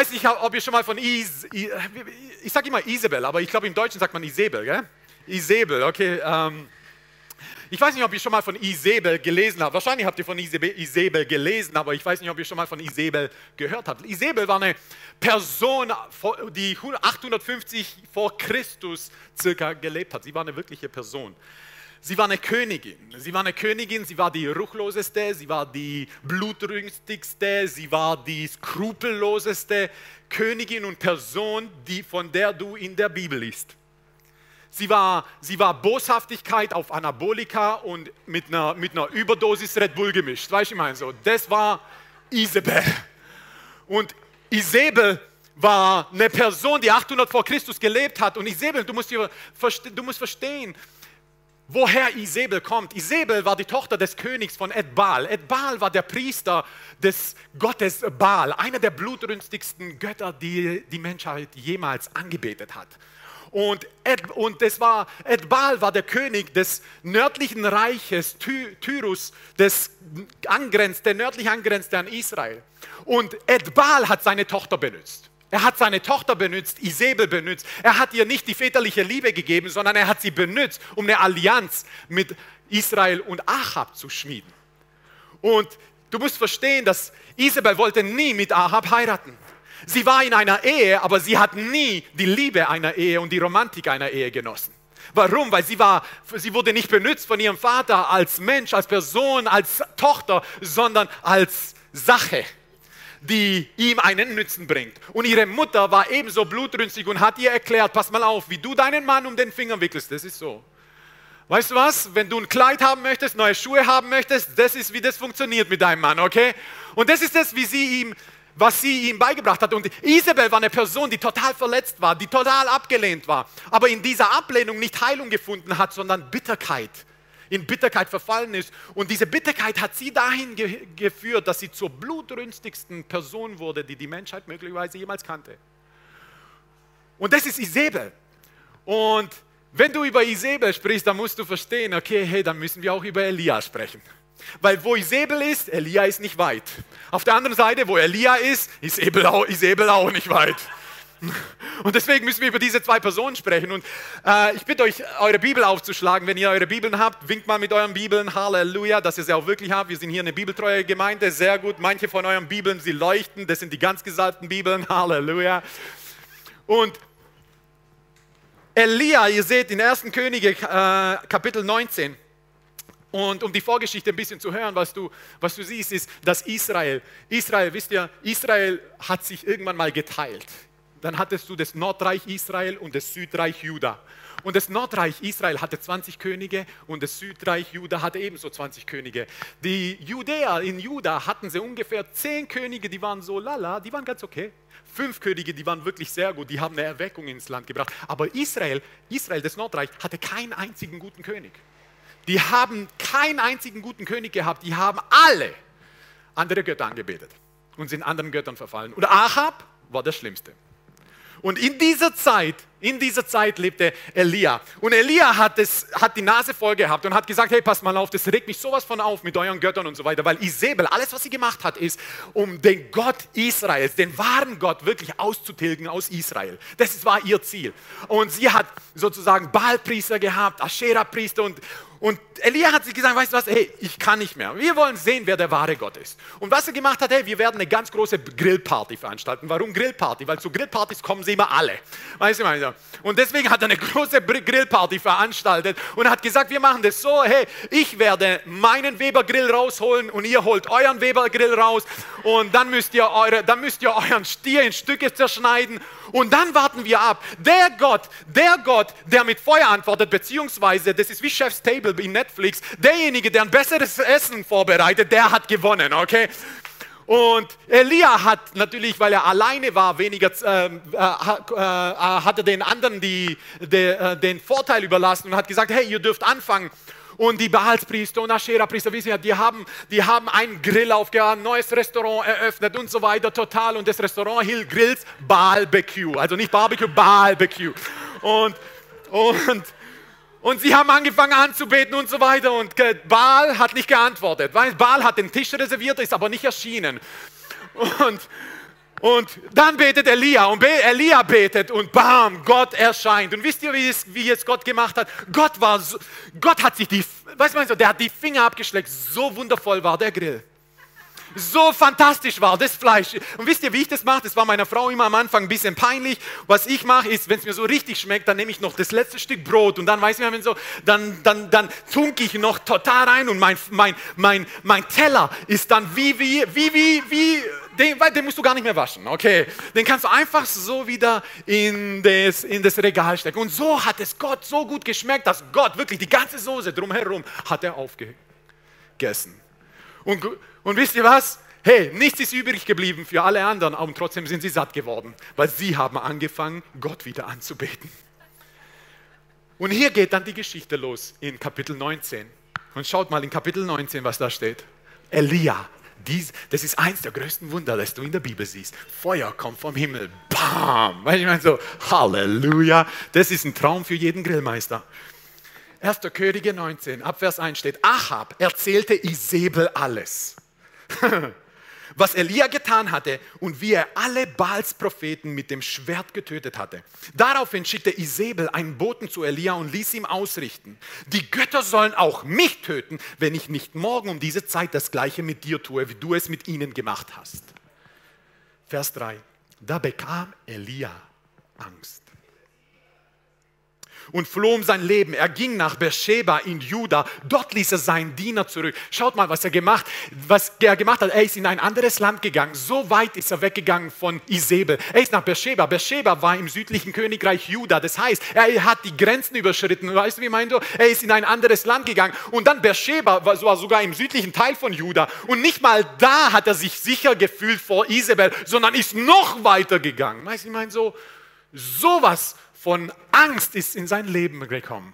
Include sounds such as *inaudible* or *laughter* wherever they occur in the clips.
weiß nicht, ob ihr schon mal von Is, ich sage immer Isabel, aber ich glaube im Deutschen sagt man Isabel, gell? Isabel, okay. Ähm, ich weiß nicht, ob ihr schon mal von Isabel gelesen habt. Wahrscheinlich habt ihr von Isabel gelesen, aber ich weiß nicht, ob ihr schon mal von Isabel gehört habt. Isabel war eine Person, die 850 vor Christus circa gelebt hat. Sie war eine wirkliche Person. Sie war eine Königin. Sie war eine Königin, sie war die ruchloseste, sie war die blutrünstigste, sie war die skrupelloseste Königin und Person, die, von der du in der Bibel liest. Sie war, sie war Boshaftigkeit auf Anabolika und mit einer, mit einer Überdosis Red Bull gemischt. Weißt du, ich meine so, das war Isabel. Und Isabel war eine Person, die 800 vor Christus gelebt hat. Und Isabel, du musst, du musst verstehen, woher Isabel kommt. Isabel war die Tochter des Königs von Edbal. Edbal war der Priester des Gottes Baal, einer der blutrünstigsten Götter, die die Menschheit jemals angebetet hat. Und, Ed, und das war, Edbal war der König des nördlichen Reiches, Ty, Tyrus, des angrenzt, der nördlich angrenzte an Israel. Und Edbal hat seine Tochter benutzt. Er hat seine Tochter benutzt, Isabel benutzt. Er hat ihr nicht die väterliche Liebe gegeben, sondern er hat sie benutzt, um eine Allianz mit Israel und Ahab zu schmieden. Und du musst verstehen, dass Isabel wollte nie mit Ahab heiraten. Sie war in einer Ehe, aber sie hat nie die Liebe einer Ehe und die Romantik einer Ehe genossen. Warum? Weil sie, war, sie wurde nicht benutzt von ihrem Vater als Mensch, als Person, als Tochter, sondern als Sache die ihm einen Nützen bringt. Und ihre Mutter war ebenso blutrünstig und hat ihr erklärt, pass mal auf, wie du deinen Mann um den Finger wickelst, das ist so. Weißt du was? Wenn du ein Kleid haben möchtest, neue Schuhe haben möchtest, das ist, wie das funktioniert mit deinem Mann, okay? Und das ist das, wie sie ihm, was sie ihm beigebracht hat. Und Isabel war eine Person, die total verletzt war, die total abgelehnt war, aber in dieser Ablehnung nicht Heilung gefunden hat, sondern Bitterkeit in Bitterkeit verfallen ist. Und diese Bitterkeit hat sie dahin ge geführt, dass sie zur blutrünstigsten Person wurde, die die Menschheit möglicherweise jemals kannte. Und das ist Isabel. Und wenn du über Isabel sprichst, dann musst du verstehen, okay, hey, dann müssen wir auch über Elia sprechen. Weil wo Isabel ist, Elia ist nicht weit. Auf der anderen Seite, wo Elia ist, ist Isabel auch, Isabel auch nicht weit. *laughs* Und deswegen müssen wir über diese zwei Personen sprechen. Und äh, ich bitte euch, eure Bibel aufzuschlagen. Wenn ihr eure Bibeln habt, winkt mal mit euren Bibeln. Halleluja, dass ihr sie auch wirklich habt. Wir sind hier eine bibeltreue Gemeinde. Sehr gut. Manche von euren Bibeln, sie leuchten. Das sind die ganz gesalbten Bibeln. *laughs* Halleluja. Und Elia, ihr seht in 1. Könige, äh, Kapitel 19. Und um die Vorgeschichte ein bisschen zu hören, was du, was du siehst, ist, dass Israel, Israel, wisst ihr, Israel hat sich irgendwann mal geteilt dann hattest du das Nordreich Israel und das Südreich Juda. Und das Nordreich Israel hatte 20 Könige und das Südreich Juda hatte ebenso 20 Könige. Die Judäer in Juda hatten sie ungefähr 10 Könige, die waren so lala, die waren ganz okay. Fünf Könige, die waren wirklich sehr gut, die haben eine Erweckung ins Land gebracht. Aber Israel, Israel, das Nordreich, hatte keinen einzigen guten König. Die haben keinen einzigen guten König gehabt, die haben alle andere Götter angebetet und sind anderen Göttern verfallen. Und Ahab war das Schlimmste. Und in dieser Zeit, in dieser Zeit lebte Elia. Und Elia hat, es, hat die Nase voll gehabt und hat gesagt, hey, pass mal auf, das regt mich sowas von auf mit euren Göttern und so weiter. Weil Isabel, alles, was sie gemacht hat, ist, um den Gott Israels, den wahren Gott wirklich auszutilgen aus Israel. Das war ihr Ziel. Und sie hat sozusagen Baalpriester gehabt, Asherah-Priester und, und Elia hat sich gesagt, weißt du was, hey, ich kann nicht mehr. Wir wollen sehen, wer der wahre Gott ist. Und was er gemacht hat, hey, wir werden eine ganz große Grillparty veranstalten. Warum Grillparty? Weil zu Grillpartys kommen sie immer alle. Weißt du, meine Und deswegen hat er eine große Grillparty veranstaltet und hat gesagt, wir machen das so, hey, ich werde meinen Weber-Grill rausholen und ihr holt euren Weber-Grill raus und dann müsst ihr, eure, dann müsst ihr euren Stier in Stücke zerschneiden und dann warten wir ab. Der Gott, der Gott, der mit Feuer antwortet, beziehungsweise, das ist wie Chef's Table in Netflix, derjenige, der ein besseres Essen vorbereitet, der hat gewonnen, okay? Und Elia hat natürlich, weil er alleine war, weniger, ähm, äh, äh, äh, hatte den anderen die, die, äh, den Vorteil überlassen und hat gesagt, hey, ihr dürft anfangen. Und die Baalspriester und Asherah-Priester, wissen ja, die haben, die haben einen Grill aufgehauen, neues Restaurant eröffnet und so weiter, total. Und das Restaurant hielt Grills Barbecue. Also nicht Barbecue, Barbecue. Und, und, und sie haben angefangen anzubeten und so weiter. Und Baal hat nicht geantwortet. Weil Baal hat den Tisch reserviert, ist aber nicht erschienen. Und, Und dann betet Elia und Elia betet und bam, Gott erscheint. Und wisst ihr, wie es, wie es Gott gemacht hat? Gott war, so, Gott hat sich die, weißt du, der hat die Finger abgeschleckt. So wundervoll war der Grill. So fantastisch war das Fleisch. Und wisst ihr, wie ich das mache? Das war meiner Frau immer am Anfang ein bisschen peinlich. Was ich mache, ist, wenn es mir so richtig schmeckt, dann nehme ich noch das letzte Stück Brot und dann, weiß ich, wenn so, dann, dann, dann tunke ich noch total rein und mein, mein, mein, mein Teller ist dann wie, wie, wie, wie, wie, den, den musst du gar nicht mehr waschen, okay? Den kannst du einfach so wieder in das, in das Regal stecken. Und so hat es Gott so gut geschmeckt, dass Gott wirklich die ganze Soße drumherum hat er aufgegessen. Und, und wisst ihr was? Hey, nichts ist übrig geblieben für alle anderen, und trotzdem sind sie satt geworden, weil sie haben angefangen, Gott wieder anzubeten. Und hier geht dann die Geschichte los in Kapitel 19. Und schaut mal in Kapitel 19, was da steht. Elia, dies, das ist eins der größten Wunder, das du in der Bibel siehst. Feuer kommt vom Himmel, bam! Ich meine so, Halleluja, das ist ein Traum für jeden Grillmeister. 1. Könige 19, Abvers 1 steht, Ahab erzählte Isabel alles. *laughs* was Elia getan hatte und wie er alle Baals Propheten mit dem Schwert getötet hatte. Daraufhin schickte Isabel einen Boten zu Elia und ließ ihm ausrichten, die Götter sollen auch mich töten, wenn ich nicht morgen um diese Zeit das gleiche mit dir tue, wie du es mit ihnen gemacht hast. Vers 3. Da bekam Elia Angst und floh um sein Leben. Er ging nach Beersheba in Juda. Dort ließ er seinen Diener zurück. Schaut mal, was er gemacht, was er gemacht hat. Er ist in ein anderes Land gegangen. So weit ist er weggegangen von Isabel. Er ist nach Beersheba. Beersheba war im südlichen Königreich Juda. Das heißt, er hat die Grenzen überschritten. Weißt du, wie meinst du? Er ist in ein anderes Land gegangen. Und dann Beersheba war sogar im südlichen Teil von Juda. Und nicht mal da hat er sich sicher gefühlt vor Isabel, sondern ist noch weiter gegangen. Weißt du, ich meine so, sowas von Angst ist in sein Leben gekommen.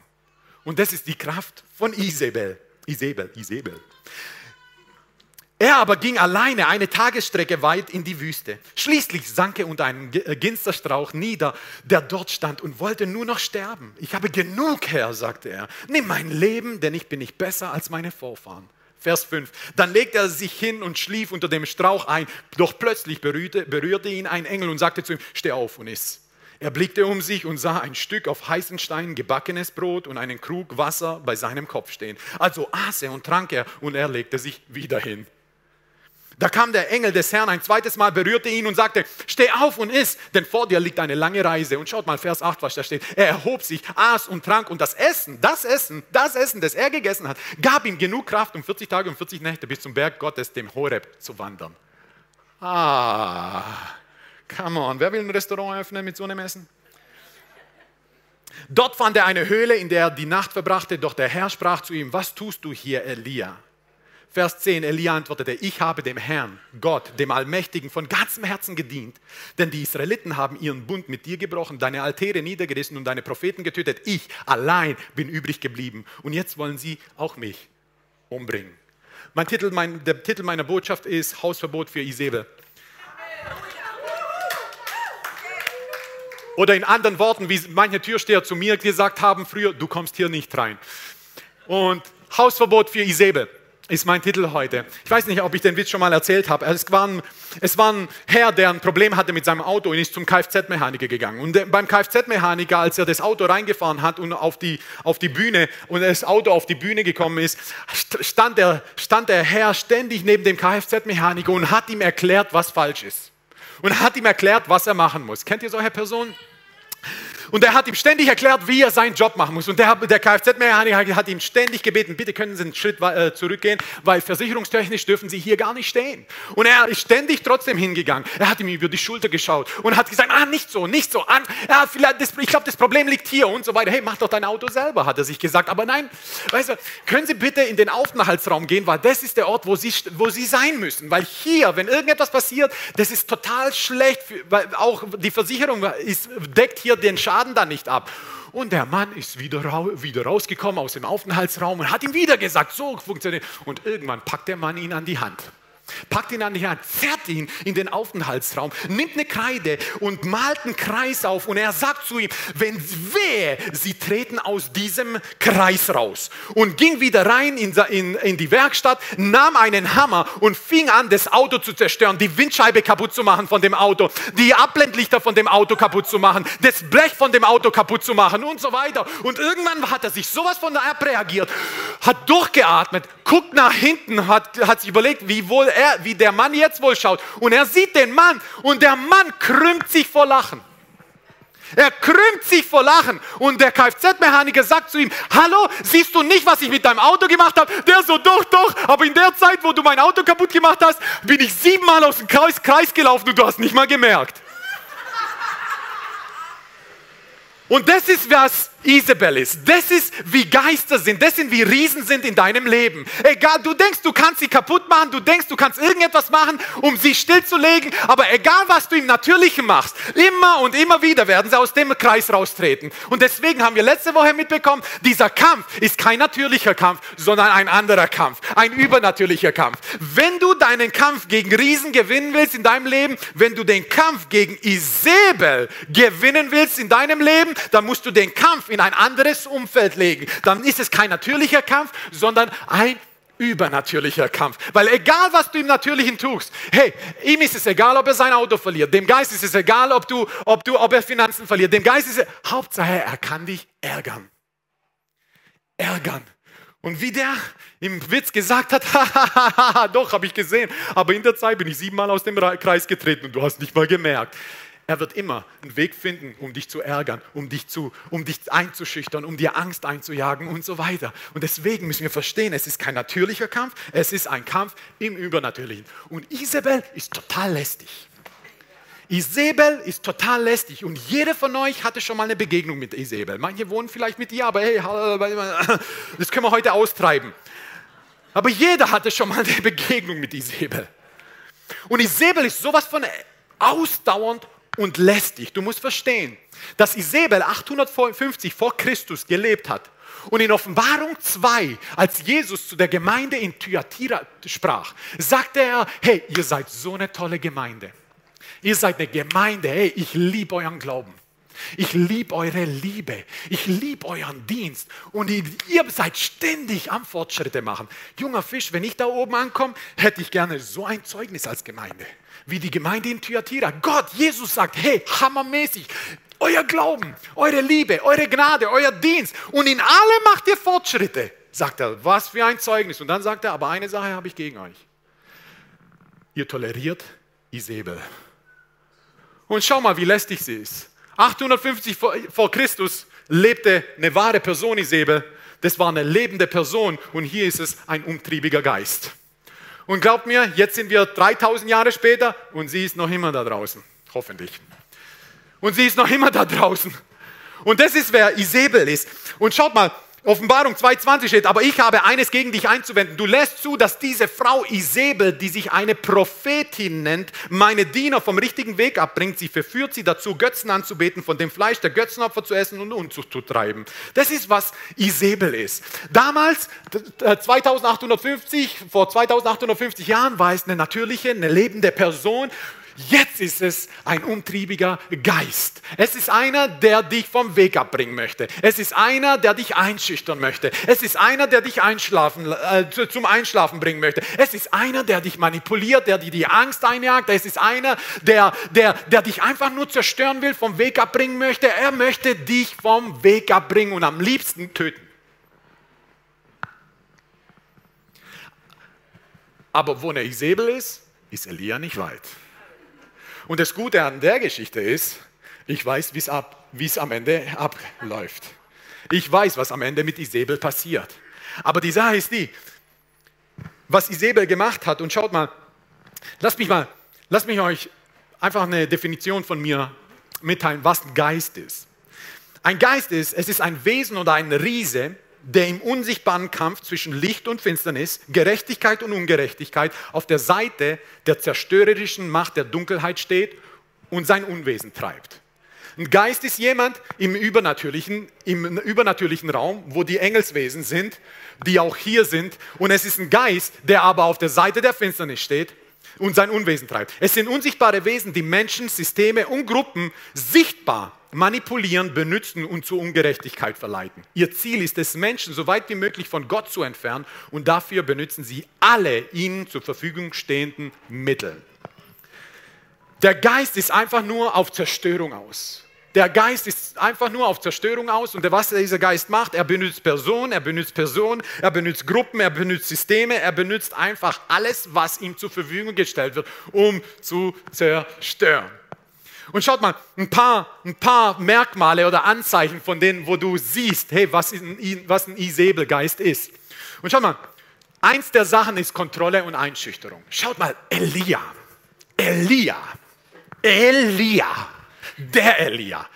Und das ist die Kraft von Isabel. Isabel, Isabel. Er aber ging alleine eine Tagesstrecke weit in die Wüste. Schließlich sank er unter einem äh, Ginsterstrauch nieder, der dort stand und wollte nur noch sterben. Ich habe genug, Herr, sagte er. Nimm mein Leben, denn ich bin nicht besser als meine Vorfahren. Vers 5. Dann legte er sich hin und schlief unter dem Strauch ein. Doch plötzlich berührte, berührte ihn ein Engel und sagte zu ihm, steh auf und iss. Er blickte um sich und sah ein Stück auf heißen Steinen gebackenes Brot und einen Krug Wasser bei seinem Kopf stehen. Also aß er und trank er und er legte sich wieder hin. Da kam der Engel des Herrn ein zweites Mal, berührte ihn und sagte, steh auf und iss, denn vor dir liegt eine lange Reise. Und schaut mal, Vers 8, was da steht. Er erhob sich, aß und trank und das Essen, das Essen, das Essen, das er gegessen hat, gab ihm genug Kraft, um 40 Tage und 40 Nächte bis zum Berg Gottes, dem Horeb, zu wandern. Ah, Come on, wer will ein Restaurant öffnen mit so einem Essen? Dort fand er eine Höhle, in der er die Nacht verbrachte, doch der Herr sprach zu ihm, was tust du hier, Elia? Vers 10, Elia antwortete, ich habe dem Herrn, Gott, dem Allmächtigen, von ganzem Herzen gedient, denn die Israeliten haben ihren Bund mit dir gebrochen, deine Altäre niedergerissen und deine Propheten getötet. Ich allein bin übrig geblieben und jetzt wollen sie auch mich umbringen. Mein Titel, mein, der Titel meiner Botschaft ist Hausverbot für Isabel. Oder in anderen Worten, wie manche Türsteher zu mir gesagt haben früher, du kommst hier nicht rein. Und Hausverbot für Isabel ist mein Titel heute. Ich weiß nicht, ob ich den Witz schon mal erzählt habe. Es war, ein, es war ein Herr, der ein Problem hatte mit seinem Auto und ist zum Kfz-Mechaniker gegangen. Und beim Kfz-Mechaniker, als er das Auto reingefahren hat und auf die, auf die Bühne und das Auto auf die Bühne gekommen ist, stand der, stand der Herr ständig neben dem Kfz-Mechaniker und hat ihm erklärt, was falsch ist und hat ihm erklärt, was er machen muss. Kennt ihr solche Personen? Und er hat ihm ständig erklärt, wie er seinen Job machen muss. Und der, der Kfz-Mechaniker hat ihm ständig gebeten, bitte können Sie einen Schritt äh, zurückgehen, weil versicherungstechnisch dürfen Sie hier gar nicht stehen. Und er ist ständig trotzdem hingegangen. Er hat ihm über die Schulter geschaut und hat gesagt, ah, nicht so, nicht so. An, ja, vielleicht das, ich glaube, das Problem liegt hier und so weiter. Hey, mach doch dein Auto selber, hat er sich gesagt. Aber nein, weißt du, können Sie bitte in den Aufenthaltsraum gehen, weil das ist der Ort, wo Sie, wo Sie sein müssen. Weil hier, wenn irgendetwas passiert, das ist total schlecht, für, weil auch die Versicherung ist, deckt hier den Schaden Schaden dann nicht ab. Und der Mann ist wieder, wieder rausgekommen aus dem Aufenthaltsraum und hat ihm wieder gesagt, so funktioniert. Und irgendwann packt der Mann ihn an die Hand packt ihn an die Hand, zerrt ihn in den Aufenthaltsraum, nimmt eine Kreide und malt einen Kreis auf und er sagt zu ihm, wenn wehe, sie treten aus diesem Kreis raus und ging wieder rein in, in, in die Werkstatt, nahm einen Hammer und fing an, das Auto zu zerstören, die Windscheibe kaputt zu machen von dem Auto, die Abblendlichter von dem Auto kaputt zu machen, das Blech von dem Auto kaputt zu machen und so weiter. Und irgendwann hat er sich sowas von abreagiert, hat durchgeatmet, guckt nach hinten, hat, hat sich überlegt, wie wohl er, wie der Mann jetzt wohl schaut. Und er sieht den Mann und der Mann krümmt sich vor Lachen. Er krümmt sich vor Lachen und der Kfz-Mechaniker sagt zu ihm, hallo, siehst du nicht, was ich mit deinem Auto gemacht habe? Der so, doch, doch, aber in der Zeit, wo du mein Auto kaputt gemacht hast, bin ich siebenmal aus dem Kreis, Kreis gelaufen und du hast nicht mal gemerkt. Und das ist, was Isabel ist. Das ist, wie Geister sind. Das sind, wie Riesen sind in deinem Leben. Egal, du denkst, du kannst sie kaputt machen, du denkst, du kannst irgendetwas machen, um sie stillzulegen, aber egal, was du im Natürlichen machst, immer und immer wieder werden sie aus dem Kreis raustreten. Und deswegen haben wir letzte Woche mitbekommen, dieser Kampf ist kein natürlicher Kampf, sondern ein anderer Kampf, ein übernatürlicher Kampf. Wenn du deinen Kampf gegen Riesen gewinnen willst in deinem Leben, wenn du den Kampf gegen Isabel gewinnen willst in deinem Leben, dann musst du den Kampf in in ein anderes Umfeld legen, dann ist es kein natürlicher Kampf, sondern ein übernatürlicher Kampf. Weil egal, was du im Natürlichen tust, hey, ihm ist es egal, ob er sein Auto verliert, dem Geist ist es egal, ob, du, ob, du, ob er Finanzen verliert, dem Geist ist es, Hauptsache, er kann dich ärgern. Ärgern. Und wie der im Witz gesagt hat, *laughs* doch, habe ich gesehen, aber in der Zeit bin ich siebenmal aus dem Kreis getreten und du hast nicht mal gemerkt. Er wird immer einen Weg finden, um dich zu ärgern, um dich, zu, um dich einzuschüchtern, um dir Angst einzujagen und so weiter. Und deswegen müssen wir verstehen, es ist kein natürlicher Kampf, es ist ein Kampf im Übernatürlichen. Und Isabel ist total lästig. Isabel ist total lästig und jeder von euch hatte schon mal eine Begegnung mit Isabel. Manche wohnen vielleicht mit ihr, aber hey, das können wir heute austreiben. Aber jeder hatte schon mal eine *laughs* Begegnung mit Isabel. Und Isabel ist sowas von ausdauernd und lästig. Du musst verstehen, dass Isabel 850 vor Christus gelebt hat. Und in Offenbarung 2, als Jesus zu der Gemeinde in Thyatira sprach, sagte er, hey, ihr seid so eine tolle Gemeinde. Ihr seid eine Gemeinde, hey, ich liebe euren Glauben. Ich liebe eure Liebe. Ich liebe euren Dienst. Und ihr seid ständig am Fortschritte machen. Junger Fisch, wenn ich da oben ankomme, hätte ich gerne so ein Zeugnis als Gemeinde wie die Gemeinde in Thyatira. Gott, Jesus sagt, hey, hammermäßig, euer Glauben, eure Liebe, eure Gnade, euer Dienst und in allem macht ihr Fortschritte. Sagt er, was für ein Zeugnis. Und dann sagt er, aber eine Sache habe ich gegen euch. Ihr toleriert Isabel. Und schau mal, wie lästig sie ist. 850 vor, Christus lebte eine wahre Person Isabel. Das war eine lebende Person und hier ist es ein umtriebiger Geist. Und glaubt mir, jetzt sind wir 3000 Jahre später und sie ist noch immer da draußen. Hoffentlich. Und sie ist noch immer da draußen. Und das ist, wer Isabel ist. Und schaut mal, Offenbarung 2,20 steht, aber ich habe eines gegen dich einzuwenden. Du lässt zu, dass diese Frau Isabel, die sich eine Prophetin nennt, meine Diener vom richtigen Weg abbringt. Sie verführt sie dazu, Götzen anzubeten, von dem Fleisch der Götzenopfer zu essen und Unzucht zu treiben. Das ist, was Isabel ist. Damals, 2850, vor 2850 Jahren, war es eine natürliche, eine lebende Person Jetzt ist es ein umtriebiger Geist. Es ist einer, der dich vom Weg abbringen möchte. Es ist einer, der dich einschüchtern möchte. Es ist einer, der dich einschlafen, äh, zum Einschlafen bringen möchte. Es ist einer, der dich manipuliert, der dir die Angst einjagt. Es ist einer, der, der, der dich einfach nur zerstören will, vom Weg abbringen möchte. Er möchte dich vom Weg abbringen und am liebsten töten. Aber wo Isabel ist, ist Elia nicht weit. Und das Gute an der Geschichte ist, ich weiß, wie es am Ende abläuft. Ich weiß, was am Ende mit Isabel passiert. Aber die Sache ist die, was Isabel gemacht hat, und schaut mal, lasst mich mal, lasst mich euch einfach eine Definition von mir mitteilen, was ein Geist ist. Ein Geist ist, es ist ein Wesen oder ein Riese, der im unsichtbaren Kampf zwischen Licht und Finsternis, Gerechtigkeit und Ungerechtigkeit auf der Seite der zerstörerischen Macht der Dunkelheit steht und sein Unwesen treibt. Ein Geist ist jemand im übernatürlichen, im übernatürlichen Raum, wo die Engelswesen sind, die auch hier sind. Und es ist ein Geist, der aber auf der Seite der Finsternis steht und sein Unwesen treibt. Es sind unsichtbare Wesen, die Menschen, Systeme und Gruppen sichtbar manipulieren, benutzen und zur Ungerechtigkeit verleiten. Ihr Ziel ist es, Menschen so weit wie möglich von Gott zu entfernen und dafür benutzen sie alle ihnen zur Verfügung stehenden Mittel. Der Geist ist einfach nur auf Zerstörung aus. Der Geist ist einfach nur auf Zerstörung aus und was dieser Geist macht, er benutzt Personen, er benutzt Personen, er benutzt Gruppen, er benutzt Systeme, er benutzt einfach alles, was ihm zur Verfügung gestellt wird, um zu zerstören. Und schaut mal, ein paar, ein paar Merkmale oder Anzeichen von denen, wo du siehst, hey, was ein, was ein Isabelgeist ist. Und schaut mal, eins der Sachen ist Kontrolle und Einschüchterung. Schaut mal, Elia, Elia, Elia der Elia.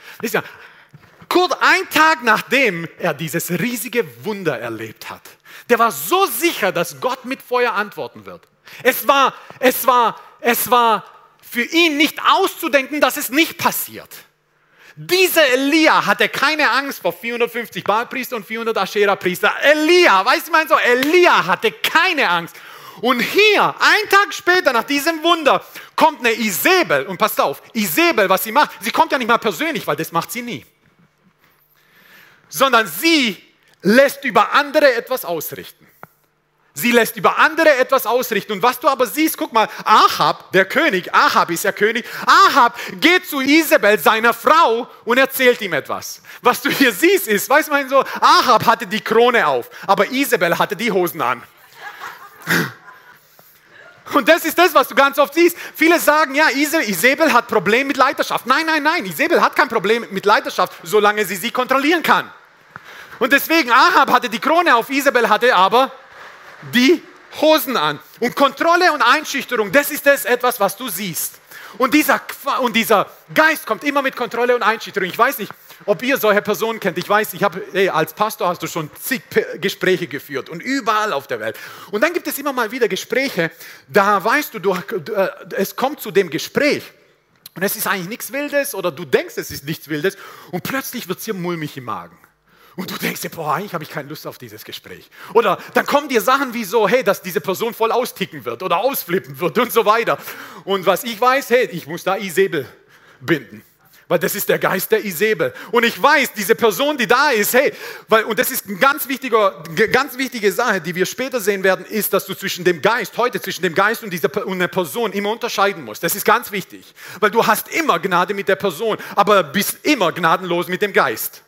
Kurz ein Tag nachdem er dieses riesige Wunder erlebt hat, der war so sicher, dass Gott mit Feuer antworten wird. Es war, es war, es war für ihn nicht auszudenken, dass es nicht passiert. Dieser Elia hatte keine Angst vor 450 Baalpriester und 400 Aschera-Priester. Elia, weißt du, mein so, Elia hatte keine Angst. Und hier, ein Tag später, nach diesem Wunder, kommt eine Isabel. Und passt auf, Isabel, was sie macht, sie kommt ja nicht mal persönlich, weil das macht sie nie. Sondern sie lässt über andere etwas ausrichten. Sie lässt über andere etwas ausrichten. Und was du aber siehst, guck mal, Ahab, der König, Ahab ist ja König, Ahab geht zu Isabel, seiner Frau, und erzählt ihm etwas. Was du hier siehst, ist, weißt du, mein so, Ahab hatte die Krone auf, aber Isabel hatte die Hosen an. *laughs* Und das ist das, was du ganz oft siehst. Viele sagen, ja, Isabel hat Probleme mit Leiterschaft. Nein, nein, nein, Isabel hat kein Problem mit Leiterschaft, solange sie sie kontrollieren kann. Und deswegen, Ahab hatte die Krone auf, Isabel hatte aber die Hosen an. Und Kontrolle und Einschüchterung, das ist das etwas, was du siehst. Und dieser, und dieser Geist kommt immer mit Kontrolle und Einschüchterung. Ich weiß nicht, ob ihr solche Personen kennt. Ich weiß, ich habe, hey, als Pastor hast du schon zig Gespräche geführt und überall auf der Welt. Und dann gibt es immer mal wieder Gespräche, da weißt du, du äh, es kommt zu dem Gespräch und es ist eigentlich nichts Wildes oder du denkst, es ist nichts Wildes und plötzlich wird es dir mulmig im Magen. Und du denkst dir, boah, eigentlich habe ich keine Lust auf dieses Gespräch. Oder dann kommen dir Sachen wie so, hey, dass diese Person voll austicken wird oder ausflippen wird und so weiter. Und was ich weiß, hey, ich muss da Isabel binden weil das ist der Geist der Isabel. Und ich weiß, diese Person, die da ist, hey, weil, und das ist eine ganz, wichtiger, ganz wichtige Sache, die wir später sehen werden, ist, dass du zwischen dem Geist, heute zwischen dem Geist und dieser und einer Person immer unterscheiden musst. Das ist ganz wichtig, weil du hast immer Gnade mit der Person, aber bist immer gnadenlos mit dem Geist.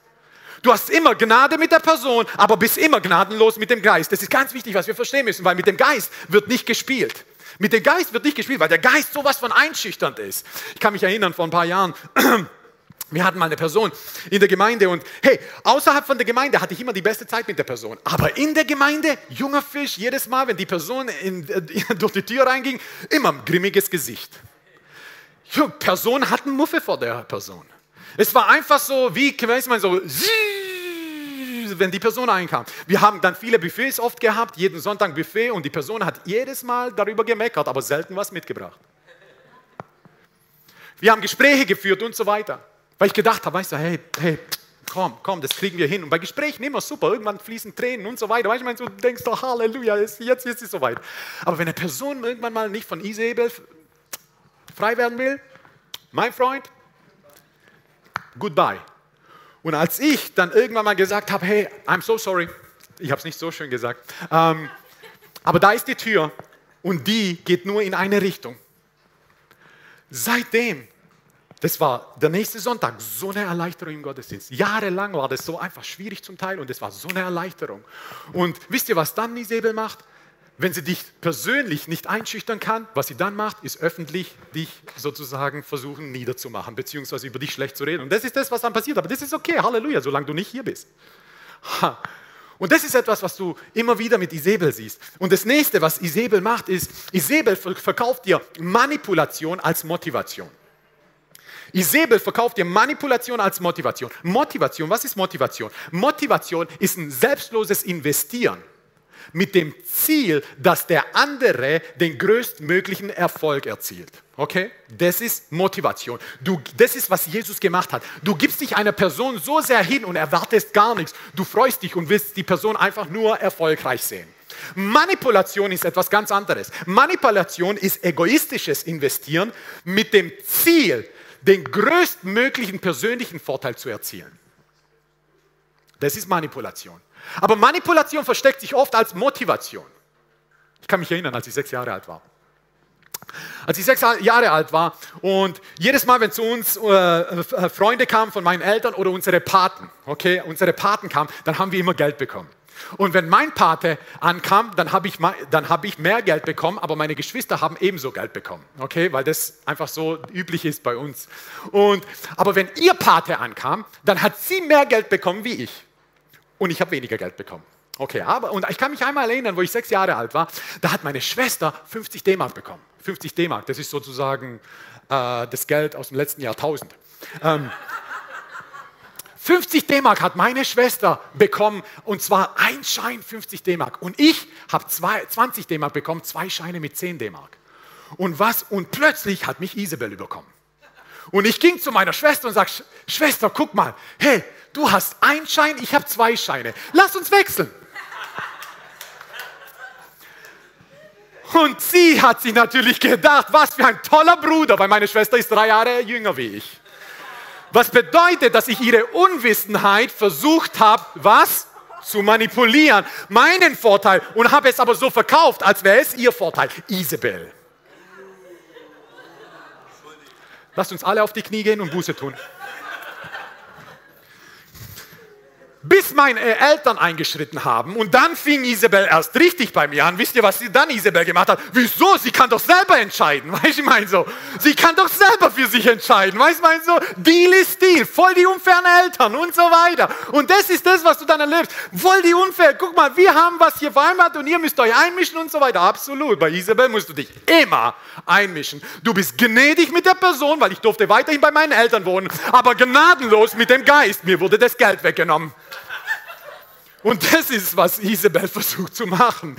Du hast immer Gnade mit der Person, aber bist immer gnadenlos mit dem Geist. Das ist ganz wichtig, was wir verstehen müssen, weil mit dem Geist wird nicht gespielt. Mit dem Geist wird nicht gespielt, weil der Geist sowas von einschüchternd ist. Ich kann mich erinnern, vor ein paar Jahren, *clears throat* wir hatten mal eine Person in der Gemeinde und hey, außerhalb von der Gemeinde hatte ich immer die beste Zeit mit der Person. Aber in der Gemeinde, junger Fisch, jedes Mal, wenn die Person in, *laughs* durch die Tür reinging, immer ein grimmiges Gesicht. Die Person hat einen Muffe vor der Person. Es war einfach so, wie, weiß man so, wenn die Person einkam. Wir haben dann viele Buffets oft gehabt, jeden Sonntag Buffet und die Person hat jedes Mal darüber gemeckert, aber selten was mitgebracht. Wir haben Gespräche geführt und so weiter. Weil ich gedacht habe, weißt du, hey, hey, komm, komm, das kriegen wir hin. Und bei Gesprächen immer super, irgendwann fließen Tränen und so weiter. Weißt du, du denkst doch, Halleluja, jetzt ist es soweit. Aber wenn eine Person irgendwann mal nicht von Isabel frei werden will, mein Freund, goodbye. Und als ich dann irgendwann mal gesagt habe, hey, I'm so sorry, ich habe es nicht so schön gesagt, ähm, aber da ist die Tür und die geht nur in eine Richtung. Seitdem, das war der nächste Sonntag, so eine Erleichterung im Gottesdienst. Jahrelang war das so einfach schwierig zum Teil und es war so eine Erleichterung. Und wisst ihr, was dann Isabel macht? Wenn sie dich persönlich nicht einschüchtern kann, was sie dann macht, ist öffentlich dich sozusagen versuchen niederzumachen, beziehungsweise über dich schlecht zu reden. Und das ist das, was dann passiert. Aber das ist okay, Halleluja, solange du nicht hier bist. Und das ist etwas, was du immer wieder mit Isabel siehst. Und das nächste, was Isabel macht, ist, Isabel verkauft dir Manipulation als Motivation. Isabel verkauft dir Manipulation als Motivation. Motivation, was ist Motivation? Motivation ist ein selbstloses Investieren mit dem Ziel, dass der andere den größtmöglichen Erfolg erzielt. Okay? Das ist Motivation. Du, das ist, was Jesus gemacht hat. Du gibst dich einer Person so sehr hin und erwartest gar nichts. Du freust dich und willst die Person einfach nur erfolgreich sehen. Manipulation ist etwas ganz anderes. Manipulation ist egoistisches Investieren mit dem Ziel, den größtmöglichen persönlichen Vorteil zu erzielen. Das ist Manipulation. Aber Manipulation versteckt sich oft als Motivation. Ich kann mich erinnern, als ich sechs Jahre alt war. Als ich sechs Jahre alt war und jedes Mal, wenn zu uns äh, äh, Freunde kamen von meinen Eltern oder unsere Paten, okay, unsere Paten kamen, dann haben wir immer Geld bekommen. Und wenn mein Pate ankam, dann habe ich, hab ich mehr Geld bekommen, aber meine Geschwister haben ebenso Geld bekommen, okay, weil das einfach so üblich ist bei uns. Und, aber wenn ihr Pate ankam, dann hat sie mehr Geld bekommen wie ich und ich habe weniger Geld bekommen. Okay, aber und ich kann mich einmal erinnern, wo ich sechs Jahre alt war, da hat meine Schwester 50 D-Mark bekommen. 50 D-Mark, das ist sozusagen äh, das Geld aus dem letzten Jahrtausend. Ähm, 50 D-Mark hat meine Schwester bekommen und zwar ein Schein 50 D-Mark. Und ich habe 20 D-Mark bekommen, zwei Scheine mit 10 D-Mark. Und was? Und plötzlich hat mich Isabel bekommen. Und ich ging zu meiner Schwester und sagte, Schwester, guck mal, hey, Du hast einen Schein, ich habe zwei Scheine. Lass uns wechseln. Und sie hat sich natürlich gedacht, was für ein toller Bruder, weil meine Schwester ist drei Jahre jünger wie ich. Was bedeutet, dass ich ihre Unwissenheit versucht habe, was? Zu manipulieren, meinen Vorteil, und habe es aber so verkauft, als wäre es ihr Vorteil. Isabel. Lasst uns alle auf die Knie gehen und Buße tun. Bis meine Eltern eingeschritten haben. Und dann fing Isabel erst richtig bei mir an. Wisst ihr, was sie dann Isabel gemacht hat? Wieso? Sie kann doch selber entscheiden. *laughs* Weißt du, ich meine so. Sie kann doch selber für sich entscheiden. Weißt du, mein so. Deal ist Deal. Voll die unfairen Eltern und so weiter. Und das ist das, was du dann erlebst. Voll die unfair. Guck mal, wir haben was hier vereinbart und ihr müsst euch einmischen und so weiter. Absolut. Bei Isabel musst du dich immer einmischen. Du bist gnädig mit der Person, weil ich durfte weiterhin bei meinen Eltern wohnen, aber gnadenlos mit dem Geist. Mir wurde das Geld weggenommen. Und das ist, was Isabel versucht zu machen.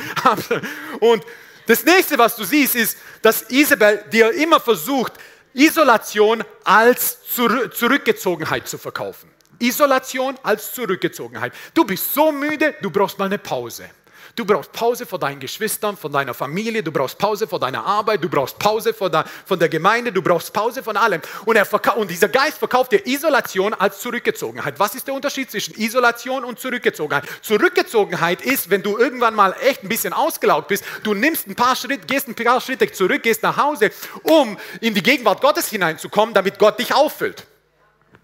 Und das nächste, was du siehst, ist, dass Isabel dir immer versucht, Isolation als Zurückgezogenheit zu verkaufen. Isolation als Zurückgezogenheit. Du bist so müde, du brauchst mal eine Pause. Du brauchst Pause vor deinen Geschwistern, von deiner Familie, du brauchst Pause vor deiner Arbeit, du brauchst Pause von der, von der Gemeinde, du brauchst Pause von allem. Und, und dieser Geist verkauft dir Isolation als Zurückgezogenheit. Was ist der Unterschied zwischen Isolation und Zurückgezogenheit? Zurückgezogenheit ist, wenn du irgendwann mal echt ein bisschen ausgelaugt bist, du nimmst ein paar Schritte, gehst ein paar Schritte zurück, gehst nach Hause, um in die Gegenwart Gottes hineinzukommen, damit Gott dich auffüllt.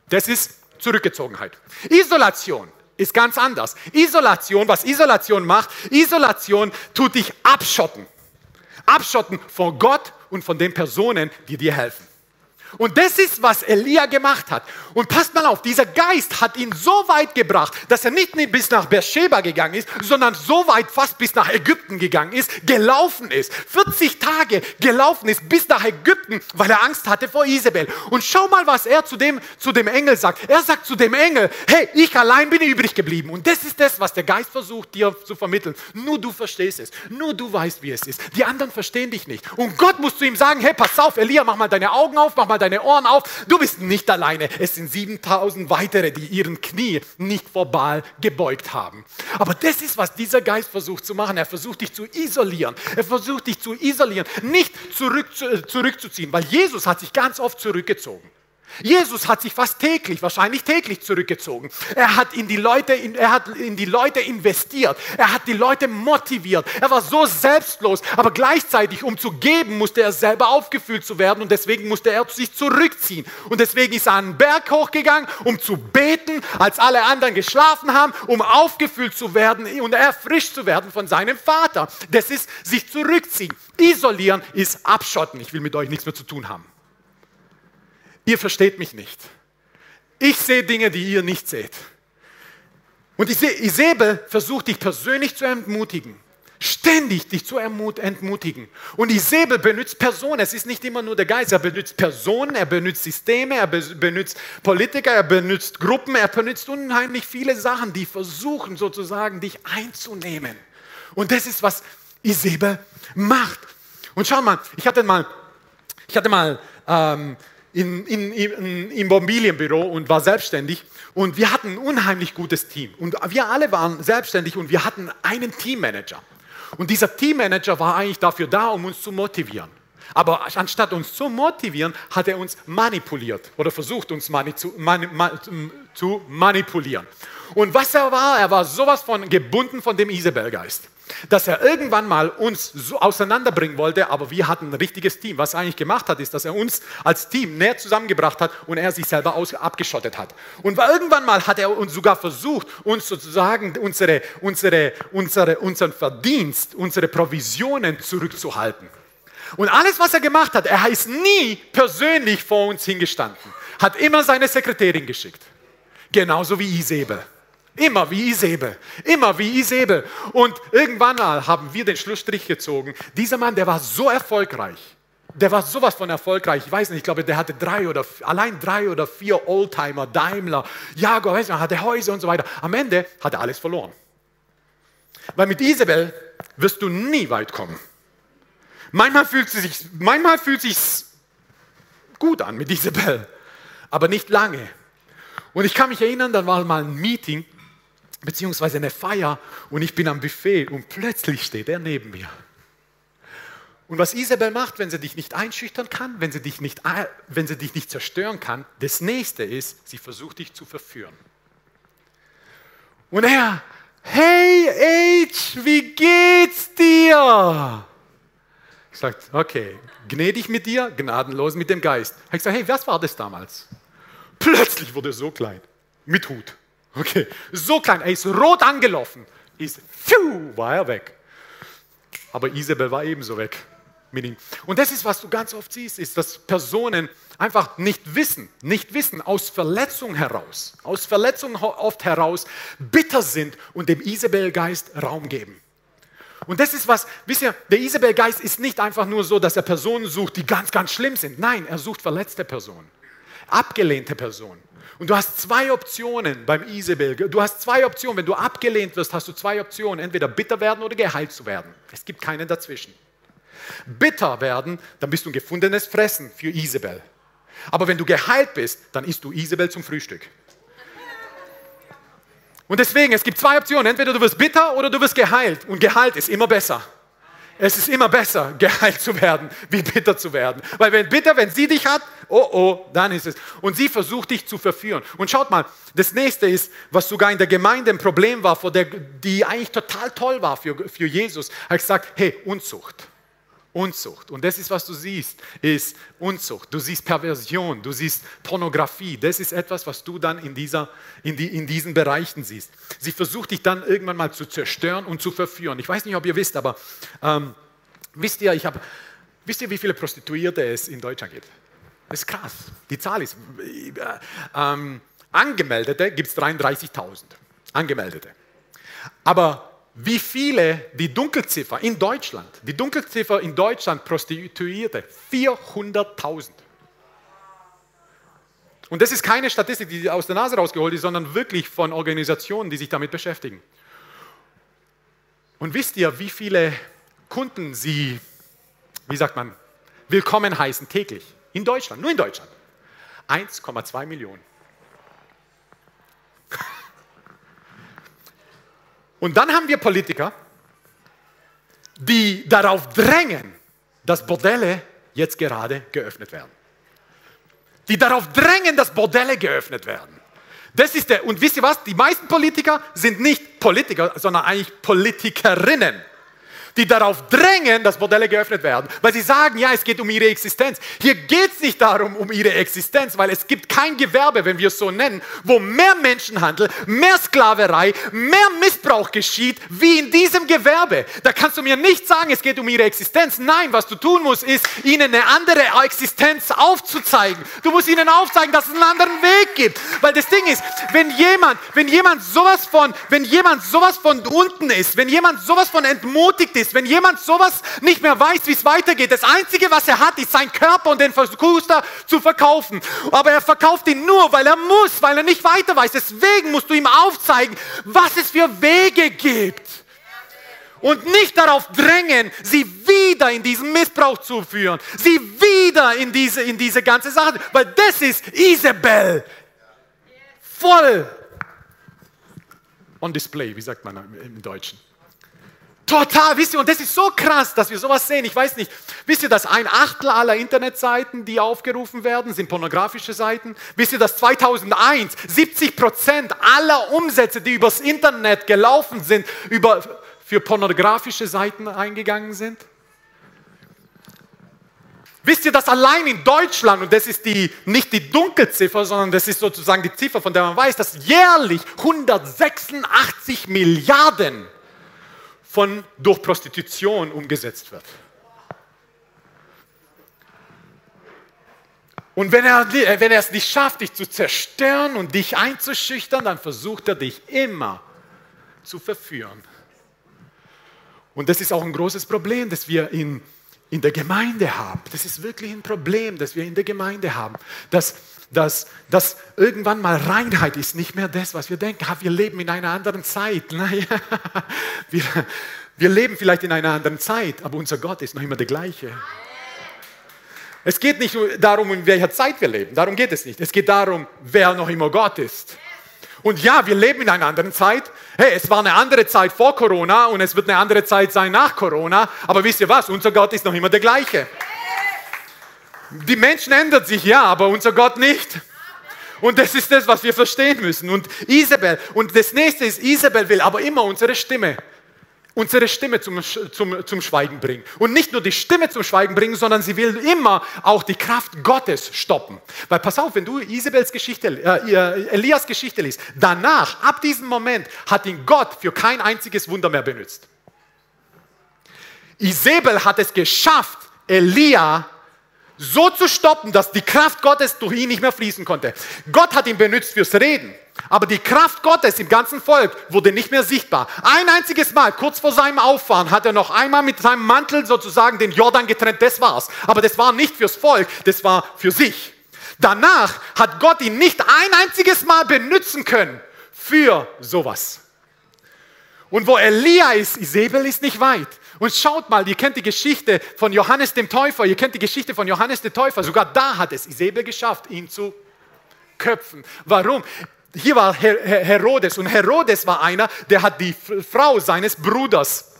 Das ist Zurückgezogenheit. Isolation ist ganz anders. Isolation, was Isolation macht, Isolation tut dich abschotten. Abschotten von Gott und von den Personen, die dir helfen. Und das ist, was Elia gemacht hat. Und passt mal auf, dieser Geist hat ihn so weit gebracht, dass er nicht bis nach Beersheba gegangen ist, sondern so weit fast bis nach Ägypten gegangen ist, gelaufen ist. 40 Tage gelaufen ist bis nach Ägypten, weil er Angst hatte vor Isabel. Und schau mal, was er zu dem, zu dem Engel sagt. Er sagt zu dem Engel, hey, ich allein bin übrig geblieben. Und das ist das, was der Geist versucht dir zu vermitteln. Nur du verstehst es. Nur du weißt, wie es ist. Die anderen verstehen dich nicht. Und Gott muss zu ihm sagen, hey, pass auf, Elia, mach mal deine Augen auf, mach mal deine Ohren auf. Du bist nicht alleine. Es sind 7000 weitere, die ihren Knie nicht vor Baal gebeugt haben. Aber das ist, was dieser Geist versucht zu machen. Er versucht dich zu isolieren. Er versucht dich zu isolieren, nicht zurück, zurückzuziehen, weil Jesus hat sich ganz oft zurückgezogen. Jesus hat sich fast täglich, wahrscheinlich täglich zurückgezogen. Er hat, in die Leute, er hat in die Leute investiert. Er hat die Leute motiviert. Er war so selbstlos. Aber gleichzeitig, um zu geben, musste er selber aufgefüllt zu werden. Und deswegen musste er sich zurückziehen. Und deswegen ist er an den Berg hochgegangen, um zu beten, als alle anderen geschlafen haben, um aufgefüllt zu werden und erfrischt zu werden von seinem Vater. Das ist sich zurückziehen. Isolieren ist abschotten. Ich will mit euch nichts mehr zu tun haben. Ihr versteht mich nicht. Ich sehe Dinge, die ihr nicht seht. Und Isabel versucht dich persönlich zu entmutigen. Ständig dich zu entmutigen. Und Isabel benutzt Personen. Es ist nicht immer nur der Geist. Er benutzt Personen, er benutzt Systeme, er benutzt Politiker, er benutzt Gruppen, er benutzt unheimlich viele Sachen, die versuchen sozusagen dich einzunehmen. Und das ist, was Isabel macht. Und schau mal, ich hatte mal, ich hatte mal ähm, in, in, in, Immobilienbüro und war selbstständig und wir hatten ein unheimlich gutes Team. Und wir alle waren selbstständig und wir hatten einen Teammanager. Und dieser Teammanager war eigentlich dafür da, um uns zu motivieren. Aber anstatt uns zu motivieren, hat er uns manipuliert oder versucht, uns mani zu, mani zu manipulieren. Und was er war, er war sowas von gebunden von dem Isabelgeist, dass er irgendwann mal uns so auseinanderbringen wollte, aber wir hatten ein richtiges Team. Was er eigentlich gemacht hat, ist, dass er uns als Team näher zusammengebracht hat und er sich selber aus, abgeschottet hat. Und irgendwann mal hat er uns sogar versucht, uns sozusagen unsere, unsere, unsere, unseren Verdienst, unsere Provisionen zurückzuhalten. Und alles, was er gemacht hat, er ist nie persönlich vor uns hingestanden, hat immer seine Sekretärin geschickt. Genauso wie Isabel. Immer wie Isabel. Immer wie Isabel. Und irgendwann mal haben wir den Schlussstrich gezogen. Dieser Mann, der war so erfolgreich. Der war sowas von erfolgreich. Ich weiß nicht, ich glaube, der hatte drei oder allein drei oder vier Oldtimer, Daimler, Jaguar, weiß nicht, hatte Häuser und so weiter. Am Ende hat er alles verloren. Weil mit Isabel wirst du nie weit kommen. Manchmal fühlt es sich, manchmal fühlt sich gut an mit Isabel, aber nicht lange. Und ich kann mich erinnern, da war mal ein Meeting, beziehungsweise eine Feier, und ich bin am Buffet und plötzlich steht er neben mir. Und was Isabel macht, wenn sie dich nicht einschüchtern kann, wenn sie dich nicht, wenn sie dich nicht zerstören kann, das nächste ist, sie versucht dich zu verführen. Und er, hey H, wie geht's dir? Ich sage, okay, gnädig mit dir, gnadenlos mit dem Geist. Ich sage, hey, was war das damals? Plötzlich wurde er so klein, mit Hut. Okay, so klein, er ist rot angelaufen, ist, pfiuh, war er weg. Aber Isabel war ebenso weg mit ihm. Und das ist, was du ganz oft siehst, ist, dass Personen einfach nicht wissen, nicht wissen, aus Verletzung heraus, aus Verletzung oft heraus bitter sind und dem Isabel-Geist Raum geben. Und das ist was, wisst ihr, der Isabel-Geist ist nicht einfach nur so, dass er Personen sucht, die ganz, ganz schlimm sind. Nein, er sucht verletzte Personen, abgelehnte Personen. Und du hast zwei Optionen beim Isabel. Du hast zwei Optionen. Wenn du abgelehnt wirst, hast du zwei Optionen. Entweder bitter werden oder geheilt zu werden. Es gibt keinen dazwischen. Bitter werden, dann bist du ein gefundenes Fressen für Isabel. Aber wenn du geheilt bist, dann isst du Isabel zum Frühstück. Und deswegen, es gibt zwei Optionen. Entweder du wirst bitter oder du wirst geheilt. Und geheilt ist immer besser. Es ist immer besser, *laughs* geheilt zu werden, wie bitter zu werden. Weil wenn bitter, wenn sie dich hat, oh oh, dann ist es. Und sie versucht dich zu verführen. Und schaut mal, das nächste ist, was sogar in der Gemeinde ein Problem war, vor der, die eigentlich total toll war für, für Jesus. Hat gesagt, hey, Unzucht. Unzucht. Und das ist, was du siehst, ist Unzucht. Du siehst Perversion, du siehst Pornografie. Das ist etwas, was du dann in, dieser, in, die, in diesen Bereichen siehst. Sie versucht dich dann irgendwann mal zu zerstören und zu verführen. Ich weiß nicht, ob ihr wisst, aber ähm, wisst ihr, ich habe, wisst ihr, wie viele Prostituierte es in Deutschland gibt? Das ist krass. Die Zahl ist, äh, ähm, Angemeldete gibt es 33.000. Angemeldete. Aber wie viele die Dunkelziffer in Deutschland, die Dunkelziffer in Deutschland Prostituierte, 400.000. Und das ist keine Statistik, die aus der Nase rausgeholt ist, sondern wirklich von Organisationen, die sich damit beschäftigen. Und wisst ihr, wie viele Kunden sie, wie sagt man, willkommen heißen täglich? In Deutschland, nur in Deutschland. 1,2 Millionen. Und dann haben wir Politiker, die darauf drängen, dass Bordelle jetzt gerade geöffnet werden. Die darauf drängen, dass Bordelle geöffnet werden. Das ist der, und wisst ihr was? Die meisten Politiker sind nicht Politiker, sondern eigentlich Politikerinnen die darauf drängen, dass Bordelle geöffnet werden, weil sie sagen, ja, es geht um ihre Existenz. Hier geht es nicht darum, um ihre Existenz, weil es gibt kein Gewerbe, wenn wir es so nennen, wo mehr Menschenhandel, mehr Sklaverei, mehr Missbrauch geschieht, wie in diesem Gewerbe. Da kannst du mir nicht sagen, es geht um ihre Existenz. Nein, was du tun musst, ist, ihnen eine andere Existenz aufzuzeigen. Du musst ihnen aufzeigen, dass es einen anderen Weg gibt. Weil das Ding ist, wenn jemand, wenn jemand sowas von, wenn jemand sowas von unten ist, wenn jemand sowas von entmutigt ist, wenn jemand sowas nicht mehr weiß, wie es weitergeht, das Einzige, was er hat, ist sein Körper und den versucht er zu verkaufen. Aber er verkauft ihn nur, weil er muss, weil er nicht weiter weiß. Deswegen musst du ihm aufzeigen, was es für Wege gibt. und nicht darauf drängen, sie wieder in diesen Missbrauch zu führen, sie wieder in diese, in diese ganze Sache, weil das ist Isabel. Voll on display, wie sagt man im Deutschen. Total, wisst ihr, und das ist so krass, dass wir sowas sehen. Ich weiß nicht, wisst ihr, dass ein Achtel aller Internetseiten, die aufgerufen werden, sind pornografische Seiten? Wisst ihr, dass 2001 70 Prozent aller Umsätze, die übers Internet gelaufen sind, über, für pornografische Seiten eingegangen sind? Wisst ihr, dass allein in Deutschland, und das ist die, nicht die Dunkelziffer, sondern das ist sozusagen die Ziffer, von der man weiß, dass jährlich 186 Milliarden von durch Prostitution umgesetzt wird. Und wenn er, wenn er es nicht schafft, dich zu zerstören und dich einzuschüchtern, dann versucht er dich immer zu verführen. Und das ist auch ein großes Problem, das wir in, in der Gemeinde haben. Das ist wirklich ein Problem, das wir in der Gemeinde haben. Dass, dass, dass irgendwann mal Reinheit ist nicht mehr das, was wir denken. Wir leben in einer anderen Zeit. *laughs* Naja, wir, wir leben vielleicht in einer anderen Zeit, aber unser Gott ist noch immer der gleiche. Es geht nicht darum, in welcher Zeit wir leben. Darum geht es nicht. Es geht darum, wer noch immer Gott ist. Und ja, wir leben in einer anderen Zeit. Hey, es war eine andere Zeit vor Corona und es wird eine andere Zeit sein nach Corona. Aber wisst ihr was? Unser Gott ist noch immer der gleiche. Die Menschen ändern sich, ja, aber unser Gott nicht. Und das ist das, was wir verstehen müssen. Und Isabel, und das nächste ist, Isabel will aber immer unsere Stimme unsere Stimme zum, zum, zum Schweigen bringen. Und nicht nur die Stimme zum Schweigen bringen, sondern sie will immer auch die Kraft Gottes stoppen. Weil pass auf, wenn du Isabels Geschichte, äh, Elias Geschichte liest, danach, ab diesem Moment, hat ihn Gott für kein einziges Wunder mehr benutzt. Isabel hat es geschafft, Elia so zu stoppen, dass die Kraft Gottes durch ihn nicht mehr fließen konnte. Gott hat ihn benutzt fürs Reden. Aber die Kraft Gottes im ganzen Volk wurde nicht mehr sichtbar. Ein einziges Mal, kurz vor seinem Auffahren, hat er noch einmal mit seinem Mantel sozusagen den Jordan getrennt. Das war's. Aber das war nicht fürs Volk, das war für sich. Danach hat Gott ihn nicht ein einziges Mal benutzen können für sowas. Und wo Elia ist, Isabel ist nicht weit. Und schaut mal, ihr kennt die Geschichte von Johannes dem Täufer, ihr kennt die Geschichte von Johannes dem Täufer. Sogar da hat es Isabel geschafft, ihn zu köpfen. Warum? Hier war Herodes und Herodes war einer, der hat die Frau seines Bruders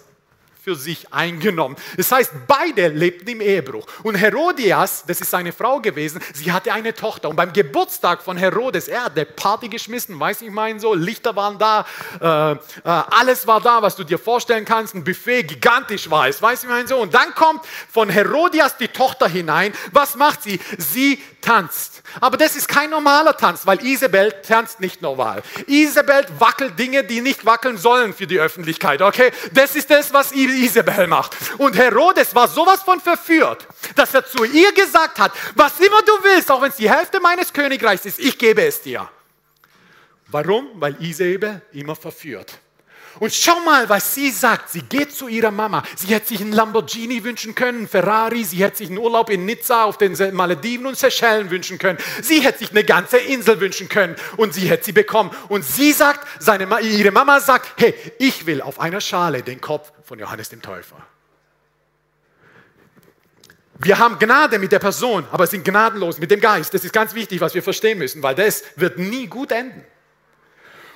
für sich eingenommen. Das heißt, beide lebten im Ehebruch. Und Herodias, das ist seine Frau gewesen, sie hatte eine Tochter. Und beim Geburtstag von Herodes, er hat eine Party geschmissen, weiß ich mein so, Lichter waren da, äh, äh, alles war da, was du dir vorstellen kannst, ein Buffet, gigantisch war es, weiß ich mein so. Und dann kommt von Herodias die Tochter hinein. Was macht sie? Sie tanzt. Aber das ist kein normaler Tanz, weil Isabel tanzt nicht normal. Isabel wackelt Dinge, die nicht wackeln sollen für die Öffentlichkeit. Okay, das ist das, was Isabel macht. Und Herodes war sowas von verführt, dass er zu ihr gesagt hat, was immer du willst, auch wenn es die Hälfte meines Königreichs ist, ich gebe es dir. Warum? Weil Isabel immer verführt. Und schau mal, was sie sagt. Sie geht zu ihrer Mama. Sie hätte sich einen Lamborghini wünschen können, einen Ferrari. Sie hätte sich einen Urlaub in Nizza auf den Malediven und Seychellen wünschen können. Sie hätte sich eine ganze Insel wünschen können und sie hätte sie bekommen. Und sie sagt, seine, ihre Mama sagt, hey, ich will auf einer Schale den Kopf von Johannes dem Täufer. Wir haben Gnade mit der Person, aber sind gnadenlos mit dem Geist. Das ist ganz wichtig, was wir verstehen müssen, weil das wird nie gut enden.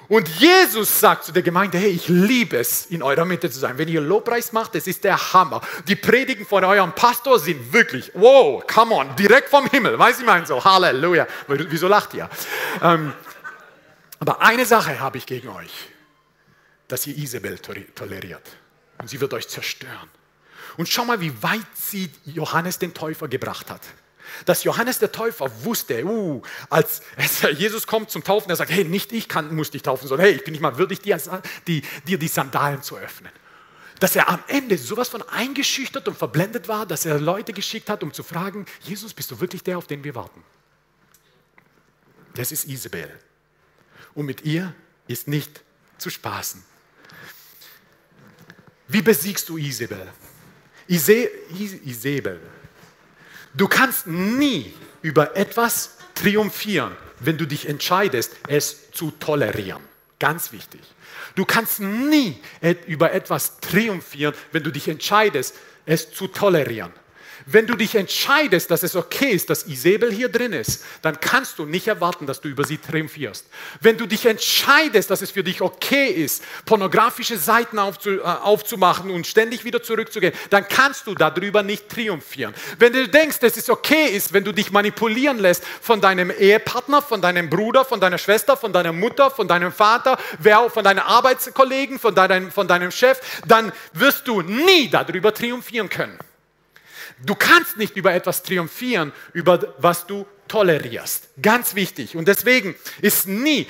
Und Jesus sagt zu der Gemeinde, hey, ich liebe es, in eurer Mitte zu sein. Wenn ihr Lobpreis macht, das ist der Hammer. Die Predigen von eurem Pastor sind wirklich, wow, come on, direkt vom Himmel. Weiß ich mein so, Halleluja. Wieso lacht ihr? Ähm, aber eine Sache habe ich gegen euch, dass ihr Isabel toleriert. Und sie wird euch zerstören. Und schau mal, wie weit sie Johannes den Täufer gebracht hat dass Johannes der Täufer wusste, uh, als Jesus kommt zum Taufen, er sagt, hey, nicht ich kann, muss dich taufen, sondern hey, ich bin nicht mal würdig, dir die, die, die Sandalen zu öffnen. Dass er am Ende sowas von eingeschüchtert und verblendet war, dass er Leute geschickt hat, um zu fragen, Jesus, bist du wirklich der, auf den wir warten? Das ist Isabel. Und mit ihr ist nicht zu spaßen. Wie besiegst du Isabel? Ise, Isabel Du kannst nie über etwas triumphieren, wenn du dich entscheidest, es zu tolerieren. Ganz wichtig. Du kannst nie über etwas triumphieren, wenn du dich entscheidest, es zu tolerieren. Wenn du dich entscheidest, dass es okay ist, dass Isabel hier drin ist, dann kannst du nicht erwarten, dass du über sie triumphierst. Wenn du dich entscheidest, dass es für dich okay ist, pornografische Seiten äh, aufzumachen und ständig wieder zurückzugehen, dann kannst du darüber nicht triumphieren. Wenn du denkst, dass es okay ist, wenn du dich manipulieren lässt von deinem Ehepartner, von deinem Bruder, von deiner Schwester, von deiner Mutter, von deinem Vater, von deinen Arbeitskollegen, von deinem, von deinem Chef, dann wirst du nie darüber triumphieren können. Du kannst nicht über etwas triumphieren, über was du tolerierst. Ganz wichtig. Und deswegen ist nie,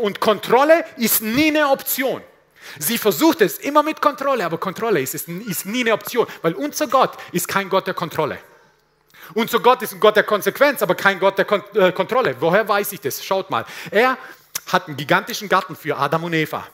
und Kontrolle ist nie eine Option. Sie versucht es immer mit Kontrolle, aber Kontrolle ist, ist, ist nie eine Option, weil unser Gott ist kein Gott der Kontrolle. Unser Gott ist ein Gott der Konsequenz, aber kein Gott der Kon äh, Kontrolle. Woher weiß ich das? Schaut mal. Er hat einen gigantischen Garten für Adam und Eva.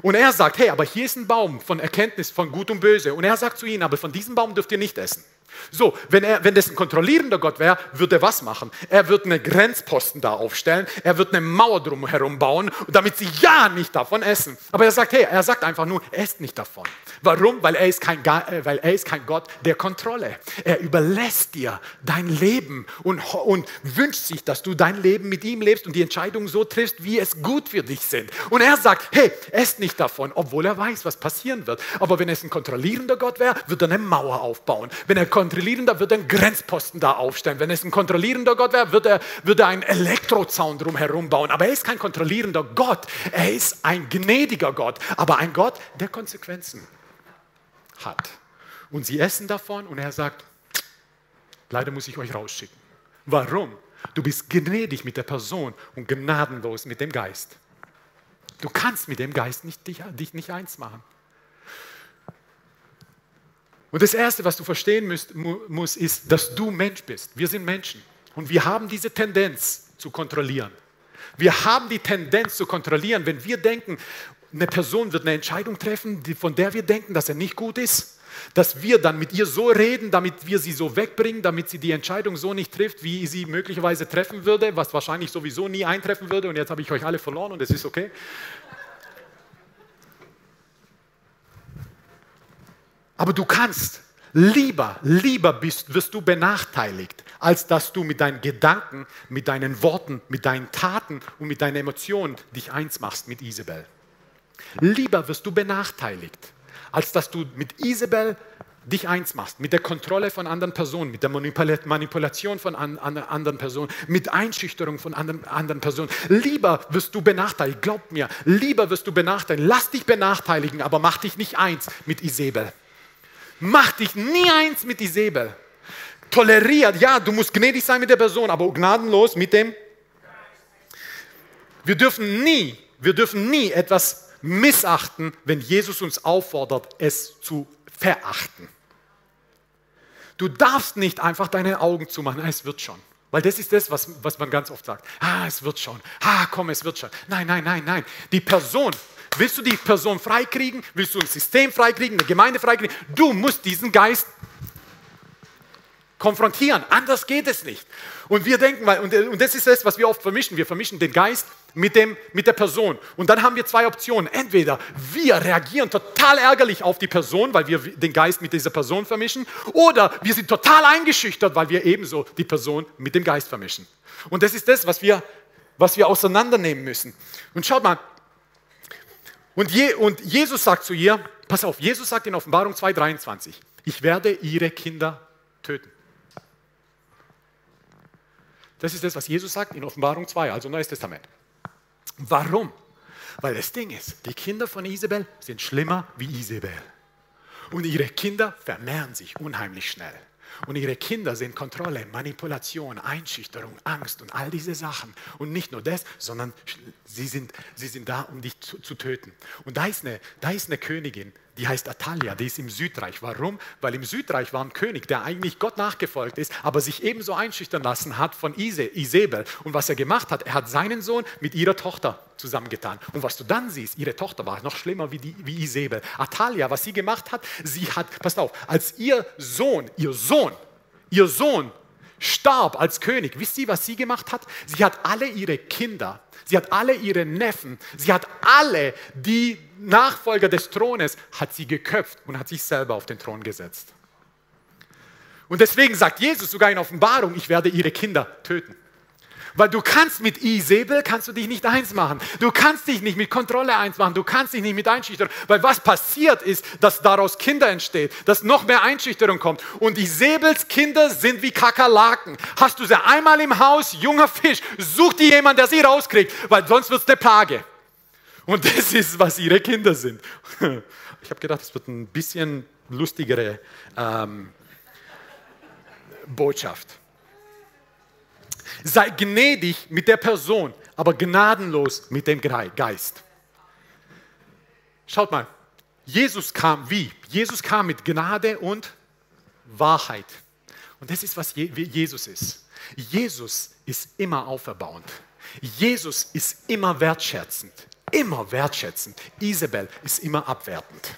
Und er sagt, hey, aber hier ist ein Baum von Erkenntnis von Gut und Böse. Und er sagt zu ihnen, aber von diesem Baum dürft ihr nicht essen. So, wenn, er, wenn das ein kontrollierender Gott wäre, würde er was machen? Er würde einen Grenzposten da aufstellen, er würde eine Mauer drumherum bauen, damit sie ja nicht davon essen. Aber er sagt, hey, er sagt einfach nur, esst nicht davon. Warum? Weil er ist kein, äh, weil er ist kein Gott der Kontrolle. Er überlässt dir dein Leben und, und wünscht sich, dass du dein Leben mit ihm lebst und die Entscheidungen so triffst, wie es gut für dich sind. Und er sagt, hey, esst nicht davon, obwohl er weiß, was passieren wird. Aber wenn es ein kontrollierender Gott wäre, würde er eine Mauer aufbauen. Wenn er kontrollierender, wird er einen Grenzposten da aufstellen. Wenn es ein kontrollierender Gott wäre, würde er, würde er einen Elektrozaun drumherum bauen. Aber er ist kein kontrollierender Gott. Er ist ein gnädiger Gott, aber ein Gott der Konsequenzen hat. Und sie essen davon und er sagt, leider muss ich euch rausschicken. Warum? Du bist gnädig mit der Person und gnadenlos mit dem Geist. Du kannst mit dem Geist nicht, dich, dich nicht eins machen. Und das Erste, was du verstehen musst, musst, ist, dass du Mensch bist. Wir sind Menschen. Und wir haben diese Tendenz zu kontrollieren. Wir haben die Tendenz zu kontrollieren, wenn wir denken, eine Person wird eine Entscheidung treffen, von der wir denken, dass er nicht gut ist, dass wir dann mit ihr so reden, damit wir sie so wegbringen, damit sie die Entscheidung so nicht trifft, wie sie möglicherweise treffen würde, was wahrscheinlich sowieso nie eintreffen würde. Und jetzt habe ich euch alle verloren und es ist okay. Aber du kannst lieber, lieber bist, wirst du benachteiligt, als dass du mit deinen Gedanken, mit deinen Worten, mit deinen Taten und mit deinen Emotionen dich eins machst mit Isabel. Lieber wirst du benachteiligt, als dass du mit Isabel dich eins machst, mit der Kontrolle von anderen Personen, mit der Manipulation von an, an, anderen Personen, mit Einschüchterung von anderen, anderen Personen. Lieber wirst du benachteiligt, glaub mir, lieber wirst du benachteiligt. Lass dich benachteiligen, aber mach dich nicht eins mit Isabel. Mach dich nie eins mit Isabel. Toleriert, ja, du musst gnädig sein mit der Person, aber gnadenlos mit dem. Wir dürfen nie, wir dürfen nie etwas missachten, wenn Jesus uns auffordert, es zu verachten. Du darfst nicht einfach deine Augen zumachen, es wird schon. Weil das ist das, was, was man ganz oft sagt. Ah, es wird schon. Ah, komm, es wird schon. Nein, nein, nein, nein. Die Person, Willst du die Person freikriegen? Willst du ein System freikriegen, eine Gemeinde freikriegen? Du musst diesen Geist konfrontieren. Anders geht es nicht. Und wir denken, und das ist das, was wir oft vermischen. Wir vermischen den Geist mit, dem, mit der Person. Und dann haben wir zwei Optionen. Entweder wir reagieren total ärgerlich auf die Person, weil wir den Geist mit dieser Person vermischen, oder wir sind total eingeschüchtert, weil wir ebenso die Person mit dem Geist vermischen. Und das ist das, was wir, was wir auseinandernehmen müssen. Und schaut mal, und, Je, und Jesus sagt zu ihr, pass auf, Jesus sagt in Offenbarung 2,23, ich werde ihre Kinder töten. Das ist das, was Jesus sagt in Offenbarung 2, also Neues Testament. Warum? Weil das Ding ist, die Kinder von Isabel sind schlimmer wie Isabel. Und ihre Kinder vermehren sich unheimlich schnell. Und ihre Kinder sind Kontrolle, Manipulation, Einschüchterung, Angst und all diese Sachen. Und nicht nur das, sondern sie sind, sie sind da, um dich zu, zu töten. Und da ist, eine, da ist eine Königin, die heißt Atalia, die ist im Südreich. Warum? Weil im Südreich war ein König, der eigentlich Gott nachgefolgt ist, aber sich ebenso einschüchtern lassen hat von Ise, Isabel. Und was er gemacht hat, er hat seinen Sohn mit ihrer Tochter zusammengetan. Und was du dann siehst, ihre Tochter war noch schlimmer wie, die, wie Isabel. Atalia, was sie gemacht hat, sie hat, passt auf, als ihr Sohn, ihr Sohn, ihr Sohn starb als König, wisst ihr, was sie gemacht hat? Sie hat alle ihre Kinder, sie hat alle ihre Neffen, sie hat alle die Nachfolger des Thrones, hat sie geköpft und hat sich selber auf den Thron gesetzt. Und deswegen sagt Jesus sogar in Offenbarung, ich werde ihre Kinder töten. Weil du kannst mit Isabel, kannst du dich nicht eins machen. Du kannst dich nicht mit Kontrolle eins machen. Du kannst dich nicht mit Einschüchterung. Weil was passiert ist, dass daraus Kinder entstehen, dass noch mehr Einschüchterung kommt. Und Isabels Kinder sind wie Kakerlaken. Hast du sie einmal im Haus, junger Fisch, such dir jemand, der sie rauskriegt, weil sonst wird es eine Plage. Und *laughs* das ist, was ihre Kinder sind. *laughs* Ich habe gedacht, es wird ein bisschen lustigere ähm, Botschaft. Sei gnädig mit der Person, aber gnadenlos mit dem Geist. Schaut mal, Jesus kam wie? Jesus kam mit Gnade und Wahrheit. Und das ist, was Jesus ist. Jesus ist immer auferbauend. Jesus ist immer wertschätzend. Immer wertschätzend. Isabel ist immer abwertend.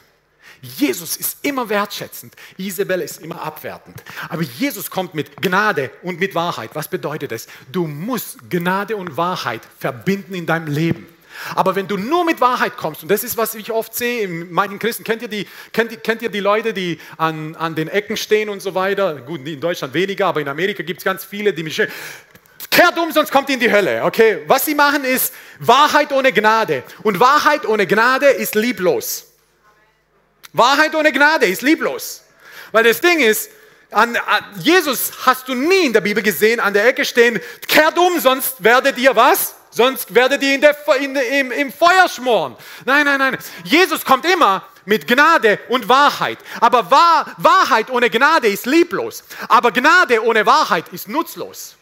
Jesus ist immer wertschätzend, Isabel ist immer abwertend. Aber Jesus kommt mit Gnade und mit Wahrheit. Was bedeutet das? Du musst Gnade und Wahrheit verbinden in deinem Leben. Aber wenn du nur mit Wahrheit kommst, und das ist, was ich oft sehe in manchen Christen, kennt ihr die, kennt, kennt ihr die Leute, die an, an den Ecken stehen und so weiter? Gut, in Deutschland weniger, aber in Amerika gibt es ganz viele, die mich kehrt um, sonst kommt ihr in die Hölle. Okay, was sie machen ist Wahrheit ohne Gnade. Und Wahrheit ohne Gnade ist lieblos. Wahrheit ohne Gnade ist lieblos. Weil das Ding ist, an, an Jesus hast du nie in der Bibel gesehen, an der Ecke stehen, kehrt um, sonst werdet ihr was? Sonst werdet ihr in der, in, im, im Feuer schmoren. Nein, nein, nein. Jesus kommt immer mit Gnade und Wahrheit. Aber Wahr, Wahrheit ohne Gnade ist lieblos. Aber Gnade ohne Wahrheit ist nutzlos.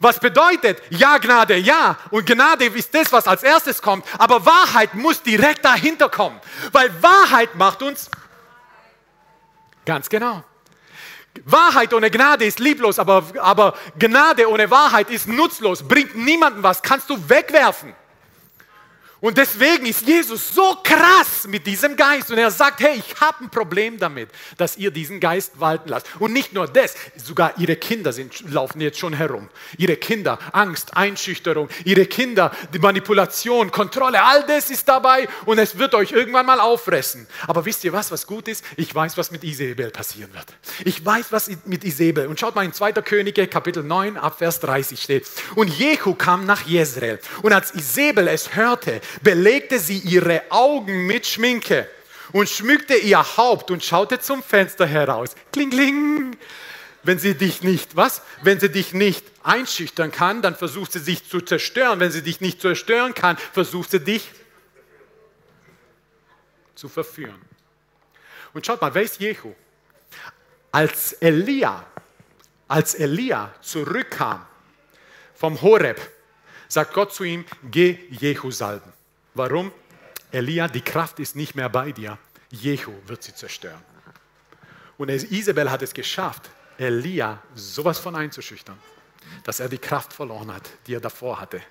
Was bedeutet, ja, Gnade, ja. Und Gnade ist das, was als erstes kommt. Aber Wahrheit muss direkt dahinter kommen. Weil Wahrheit macht uns ganz genau. Wahrheit ohne Gnade ist lieblos, aber, aber Gnade ohne Wahrheit ist nutzlos, bringt niemandem was, kannst du wegwerfen. Und deswegen ist Jesus so krass mit diesem Geist und er sagt, hey, ich habe ein Problem damit, dass ihr diesen Geist walten lasst. Und nicht nur das, sogar ihre Kinder sind, laufen jetzt schon herum. Ihre Kinder, Angst, Einschüchterung, ihre Kinder, die Manipulation, Kontrolle, all das ist dabei und es wird euch irgendwann mal auffressen. Aber wisst ihr was, was gut ist? Ich weiß, was mit Isabel passieren wird. Ich weiß, was mit Isabel. Und schaut mal in 2. Könige, Kapitel 9, ab Vers 30 steht. Und Jehu kam nach Jezreel. Und als Isabel es hörte, belegte sie ihre Augen mit Schminke und schmückte ihr Haupt und schaute zum Fenster heraus. Kling, kling. Wenn sie dich nicht, was? Wenn sie dich nicht einschüchtern kann, dann versucht sie sich zu zerstören. Wenn sie dich nicht zerstören kann, versucht sie dich zu verführen. Und schaut mal, wer ist Jehu? Als Elia, als Elia zurückkam vom Horeb, sagt Gott zu ihm, geh Jehu salben. Warum? Elia, die Kraft ist nicht mehr bei dir. Jehu wird sie zerstören. Und Isabel hat es geschafft, Elia sowas von einzuschüchtern, dass er die Kraft verloren hat, die er davor hatte.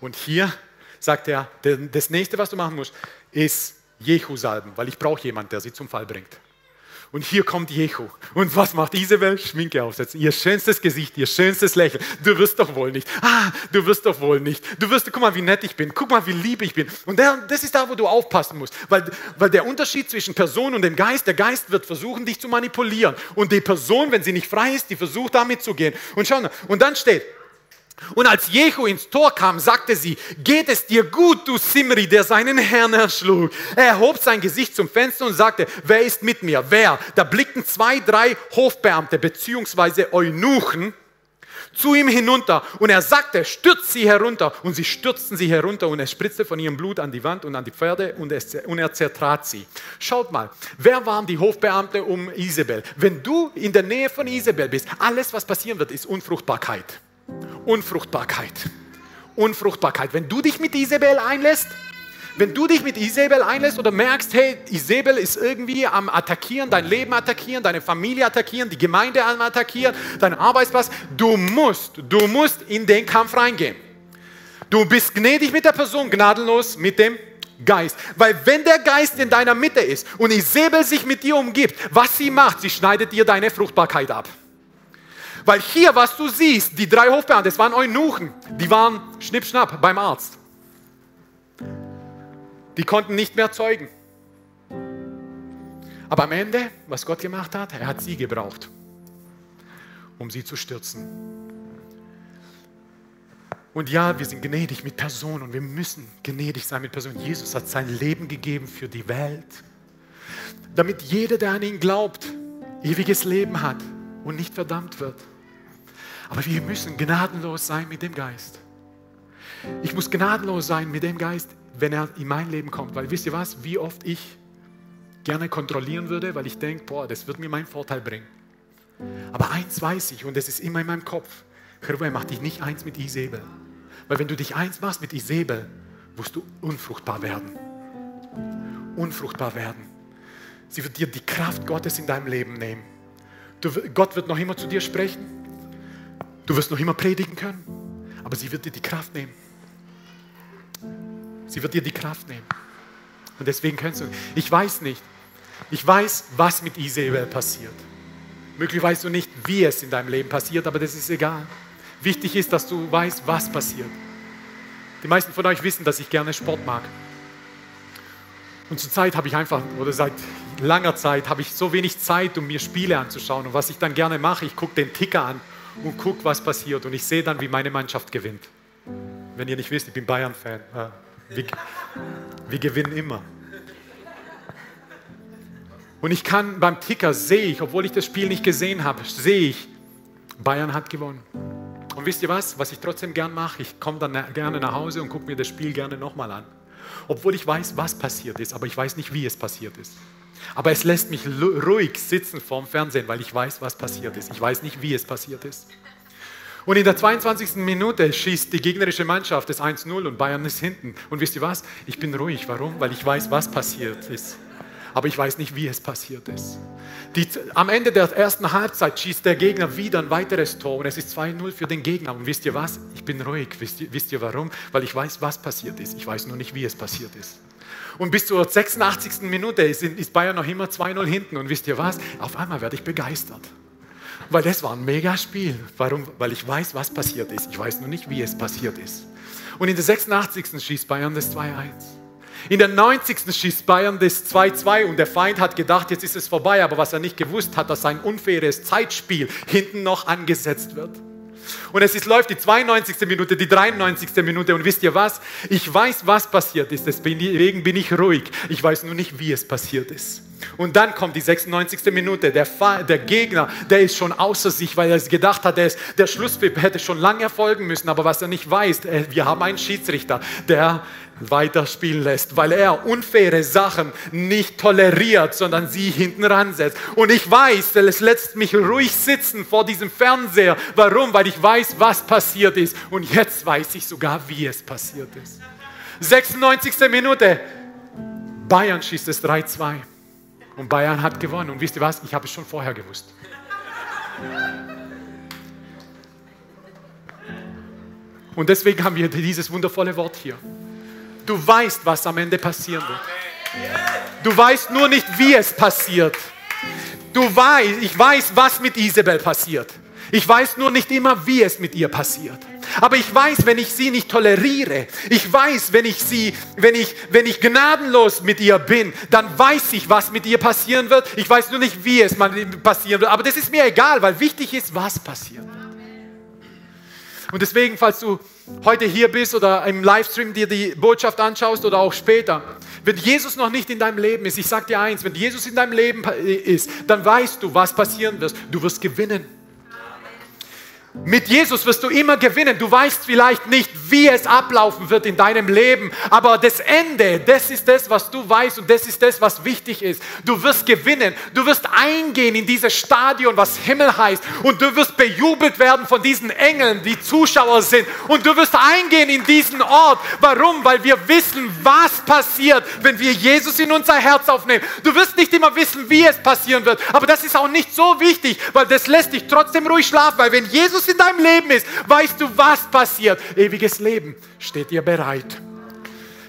Und hier sagt er, das nächste, was du machen musst, ist Jehu salben, weil ich brauche jemanden, der sie zum Fall bringt. Und hier kommt Jehu. Und was macht Isabel? Schminke aufsetzen. Ihr schönstes Gesicht, ihr schönstes Lächeln. Du wirst doch wohl nicht. Ah, du wirst doch wohl nicht. Du wirst, guck mal, wie nett ich bin. Guck mal, wie lieb ich bin. Und das ist da, wo du aufpassen musst. Weil, weil der Unterschied zwischen Person und dem Geist, der Geist wird versuchen, dich zu manipulieren. Und die Person, wenn sie nicht frei ist, die versucht, damit zu gehen. Und schau, und dann steht, und als Jehu ins Tor kam, sagte sie, geht es dir gut, du Simri, der seinen Herrn erschlug. Er erhob sein Gesicht zum Fenster und sagte, wer ist mit mir? Wer? Da blickten zwei, drei Hofbeamte bzw. Eunuchen zu ihm hinunter und er sagte, stürzt sie herunter. Und sie stürzten sie herunter und es spritzte von ihrem Blut an die Wand und an die Pferde und, es, und er zertrat sie. Schaut mal, wer waren die Hofbeamte um Isabel? Wenn du in der Nähe von Isabel bist, alles, was passieren wird, ist Unfruchtbarkeit. Unfruchtbarkeit. Unfruchtbarkeit. Wenn du dich mit Isabel einlässt, wenn du dich mit Isabel einlässt oder merkst, hey, Isabel ist irgendwie am Attackieren, dein Leben attackieren, deine Familie attackieren, die Gemeinde am Attackieren, dein Arbeitsplatz, du musst, du musst in den Kampf reingehen. Du bist gnädig mit der Person, gnadenlos mit dem Geist. Weil wenn der Geist in deiner Mitte ist und Isabel sich mit dir umgibt, was sie macht, sie schneidet dir deine Fruchtbarkeit ab. Weil hier, was du siehst, die drei Hofbeamten, das waren Eunuchen, die waren schnippschnapp beim Arzt. Die konnten nicht mehr zeugen. Aber am Ende, was Gott gemacht hat, er hat sie gebraucht, um sie zu stürzen. Und ja, wir sind gnädig mit Personen und wir müssen gnädig sein mit Personen. Jesus hat sein Leben gegeben für die Welt, damit jeder, der an ihn glaubt, ewiges Leben hat und nicht verdammt wird. Aber wir müssen gnadenlos sein mit dem Geist. Ich muss gnadenlos sein mit dem Geist, wenn er in mein Leben kommt. Weil wisst ihr was, wie oft ich gerne kontrollieren würde, weil ich denke, boah, das wird mir meinen Vorteil bringen. Aber eins weiß ich und das ist immer in meinem Kopf. Herr, mach dich nicht eins mit Isabel. Weil wenn du dich eins machst mit Isabel, wirst du unfruchtbar werden. Unfruchtbar werden. Sie wird dir die Kraft Gottes in deinem Leben nehmen. Du, Gott wird noch immer zu dir sprechen. Du wirst noch immer predigen können, aber sie wird dir die Kraft nehmen. Sie wird dir die Kraft nehmen. Und deswegen kannst du, ich weiß nicht, ich weiß, was mit Isabel passiert. Möglich weißt du nicht, wie es in deinem Leben passiert, aber das ist egal. Wichtig ist, dass du weißt, was passiert. Die meisten von euch wissen, dass ich gerne Sport mag. Und zur Zeit habe ich einfach, oder seit langer Zeit, habe ich so wenig Zeit, um mir Spiele anzuschauen. Und was ich dann gerne mache, ich gucke den Ticker an und gucke, was passiert. Und ich sehe dann, wie meine Mannschaft gewinnt. Wenn ihr nicht wisst, ich bin Bayern-Fan. Wir, wir gewinnen immer. Und ich kann beim Ticker sehe ich, obwohl ich das Spiel nicht gesehen habe, sehe ich, Bayern hat gewonnen. Und wisst ihr was, was ich trotzdem gern mache? Ich komme dann gerne nach Hause und gucke mir das Spiel gerne nochmal an. Obwohl ich weiß, was passiert ist, aber ich weiß nicht, wie es passiert ist. Aber es lässt mich ruhig sitzen vorm Fernsehen, weil ich weiß, was passiert ist. Ich weiß nicht, wie es passiert ist. Und in der 22. Minute schießt die gegnerische Mannschaft das 1-0 und Bayern ist hinten. Und wisst ihr was? Ich bin ruhig. Warum? Weil ich weiß, was passiert ist. Aber ich weiß nicht, wie es passiert ist. Die, am Ende der ersten Halbzeit schießt der Gegner wieder ein weiteres Tor und es ist 2-0 für den Gegner. Und wisst ihr was? Ich bin ruhig. Wisst ihr, wisst ihr warum? Weil ich weiß, was passiert ist. Ich weiß nur nicht, wie es passiert ist. Und bis zur 86. Minute ist, Bayern noch immer 2-0 hinten. Und wisst ihr was? Auf einmal werde ich begeistert. Weil das war ein mega Spiel. Warum? Weil ich weiß, was passiert ist. Ich weiß nur nicht, wie es passiert ist. Und in der 86. schießt Bayern das 2-1. In der 90. schießt Bayern das 2-2 und der Feind hat gedacht, jetzt ist es vorbei, aber was er nicht gewusst hat, dass sein unfaires Zeitspiel hinten noch angesetzt wird. Und es ist, läuft die 92. Minute, die 93. Minute und wisst ihr was? Ich weiß, was passiert ist, deswegen bin ich ruhig. Ich weiß nur nicht, wie es passiert ist. Und dann kommt die 96. Minute. Der, der, Gegner, der ist schon außer sich, weil er gedacht hat, der, ist, der Schlusspfiff hätte schon lange erfolgen müssen. Aber was er nicht weiß, wir haben einen Schiedsrichter, der weiterspielen lässt, weil er unfaire Sachen nicht toleriert, sondern sie hinten ransetzt. Und ich weiß, es lässt mich ruhig sitzen vor diesem Fernseher. Warum? Weil ich weiß, was passiert ist. Und jetzt weiß ich sogar, wie es passiert ist. 96. Minute. Bayern schießt es 3-2. Und Bayern hat gewonnen. Und wisst ihr was? Ich habe es schon vorher gewusst. Und deswegen haben wir dieses wundervolle Wort hier. Du weißt, was am Ende passieren wird. Du weißt nur nicht, wie es passiert. Du weißt, ich weiß, was mit Isabel passiert. Ich weiß nur nicht immer, wie es mit ihr passiert. Aber ich weiß, wenn ich sie nicht toleriere, ich weiß, wenn ich sie, wenn ich, wenn ich gnadenlos mit ihr bin, dann weiß ich, was mit ihr passieren wird. Ich weiß nur nicht, wie es passieren wird. Aber das ist mir egal, weil wichtig ist, was passiert. Und deswegen, falls du heute hier bist oder im Livestream dir die Botschaft anschaust oder auch später, wenn Jesus noch nicht in deinem Leben ist, ich sage dir eins, wenn Jesus in deinem Leben ist, dann weißt du, was passieren wird. Du wirst gewinnen. Mit Jesus wirst du immer gewinnen. Du weißt vielleicht nicht, wie es ablaufen wird in deinem Leben, aber das Ende, das ist das, was du weißt und das ist das, was wichtig ist. Du wirst gewinnen. Du wirst eingehen in dieses Stadion, was Himmel heißt und du wirst bejubelt werden von diesen Engeln, die Zuschauer sind und du wirst eingehen in diesen Ort. Warum? Weil wir wissen, was passiert, wenn wir Jesus in unser Herz aufnehmen. Du wirst nicht immer wissen, wie es passieren wird, aber das ist auch nicht so wichtig, weil das lässt dich trotzdem ruhig schlafen, weil wenn Jesus in deinem Leben ist, weißt du, was passiert. Ewiges Leben steht dir bereit.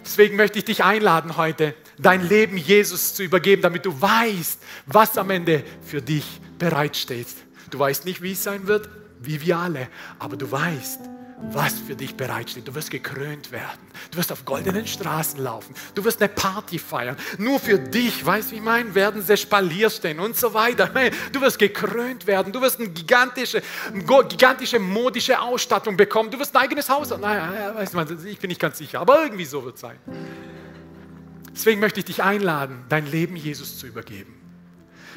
Deswegen möchte ich dich einladen heute, dein Leben Jesus zu übergeben, damit du weißt, was am Ende für dich bereitsteht. Du weißt nicht, wie es sein wird, wie wir alle. Aber du weißt, was für dich bereitsteht. Du wirst gekrönt werden. Du wirst auf goldenen Straßen laufen. Du wirst eine Party feiern. Nur für dich, weißt du, wie ich meine, werden sie Spalier stehen und so weiter. Du wirst gekrönt werden. Du wirst eine gigantische, gigantische modische Ausstattung bekommen. Du wirst ein eigenes Haus haben. Naja, weißt du, ich bin nicht ganz sicher, aber irgendwie so wird es sein. Deswegen möchte ich dich einladen, dein Leben Jesus zu übergeben.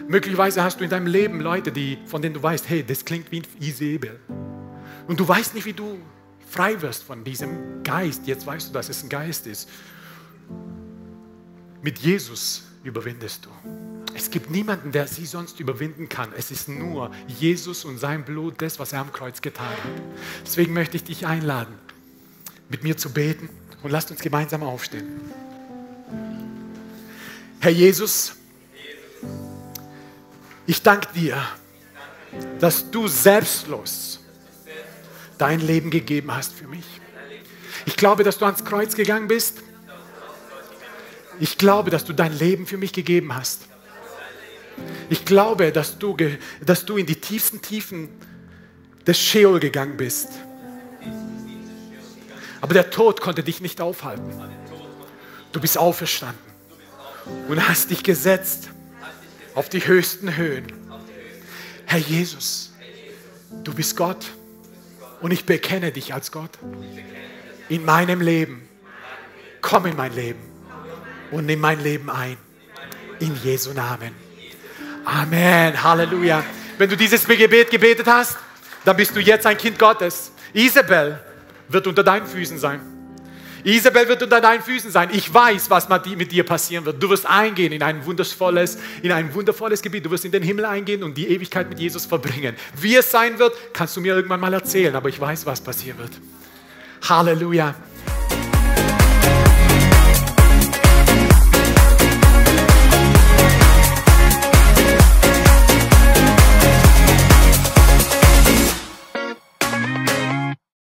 Möglicherweise hast du in deinem Leben Leute, die, von denen du weißt, hey, das klingt wie ein Isabel. Und du weißt nicht, wie du frei wirst von diesem Geist. Jetzt weißt du, dass es ein Geist ist. Mit Jesus überwindest du. Es gibt niemanden, der sie sonst überwinden kann. Es ist nur Jesus und sein Blut, das, was er am Kreuz getan hat. Deswegen möchte ich dich einladen, mit mir zu beten und lasst uns gemeinsam aufstehen. Herr Jesus, ich danke dir, dass du selbstlos dein Leben gegeben hast für mich. Ich glaube, dass du ans Kreuz gegangen bist. Ich glaube, dass du dein Leben für mich gegeben hast. Ich glaube, dass du, dass du in die tiefsten Tiefen des Sheol gegangen bist. Aber der Tod konnte dich nicht aufhalten. Du bist auferstanden und hast dich gesetzt auf die höchsten Höhen. Herr Jesus, du bist Gott. Und ich bekenne dich als Gott in meinem Leben. Komm in mein Leben und nimm mein Leben ein. In Jesu Namen. Amen. Halleluja. Wenn du dieses Gebet gebetet hast, dann bist du jetzt ein Kind Gottes. Isabel wird unter deinen Füßen sein. Isabel wird unter deinen Füßen sein. Ich weiß, was mit dir passieren wird. Du wirst eingehen in ein wundervolles, in ein wundervolles Gebiet. Du wirst in den Himmel eingehen und die Ewigkeit mit Jesus verbringen. Wie es sein wird, kannst du mir irgendwann mal erzählen, aber ich weiß, was passieren wird. Halleluja.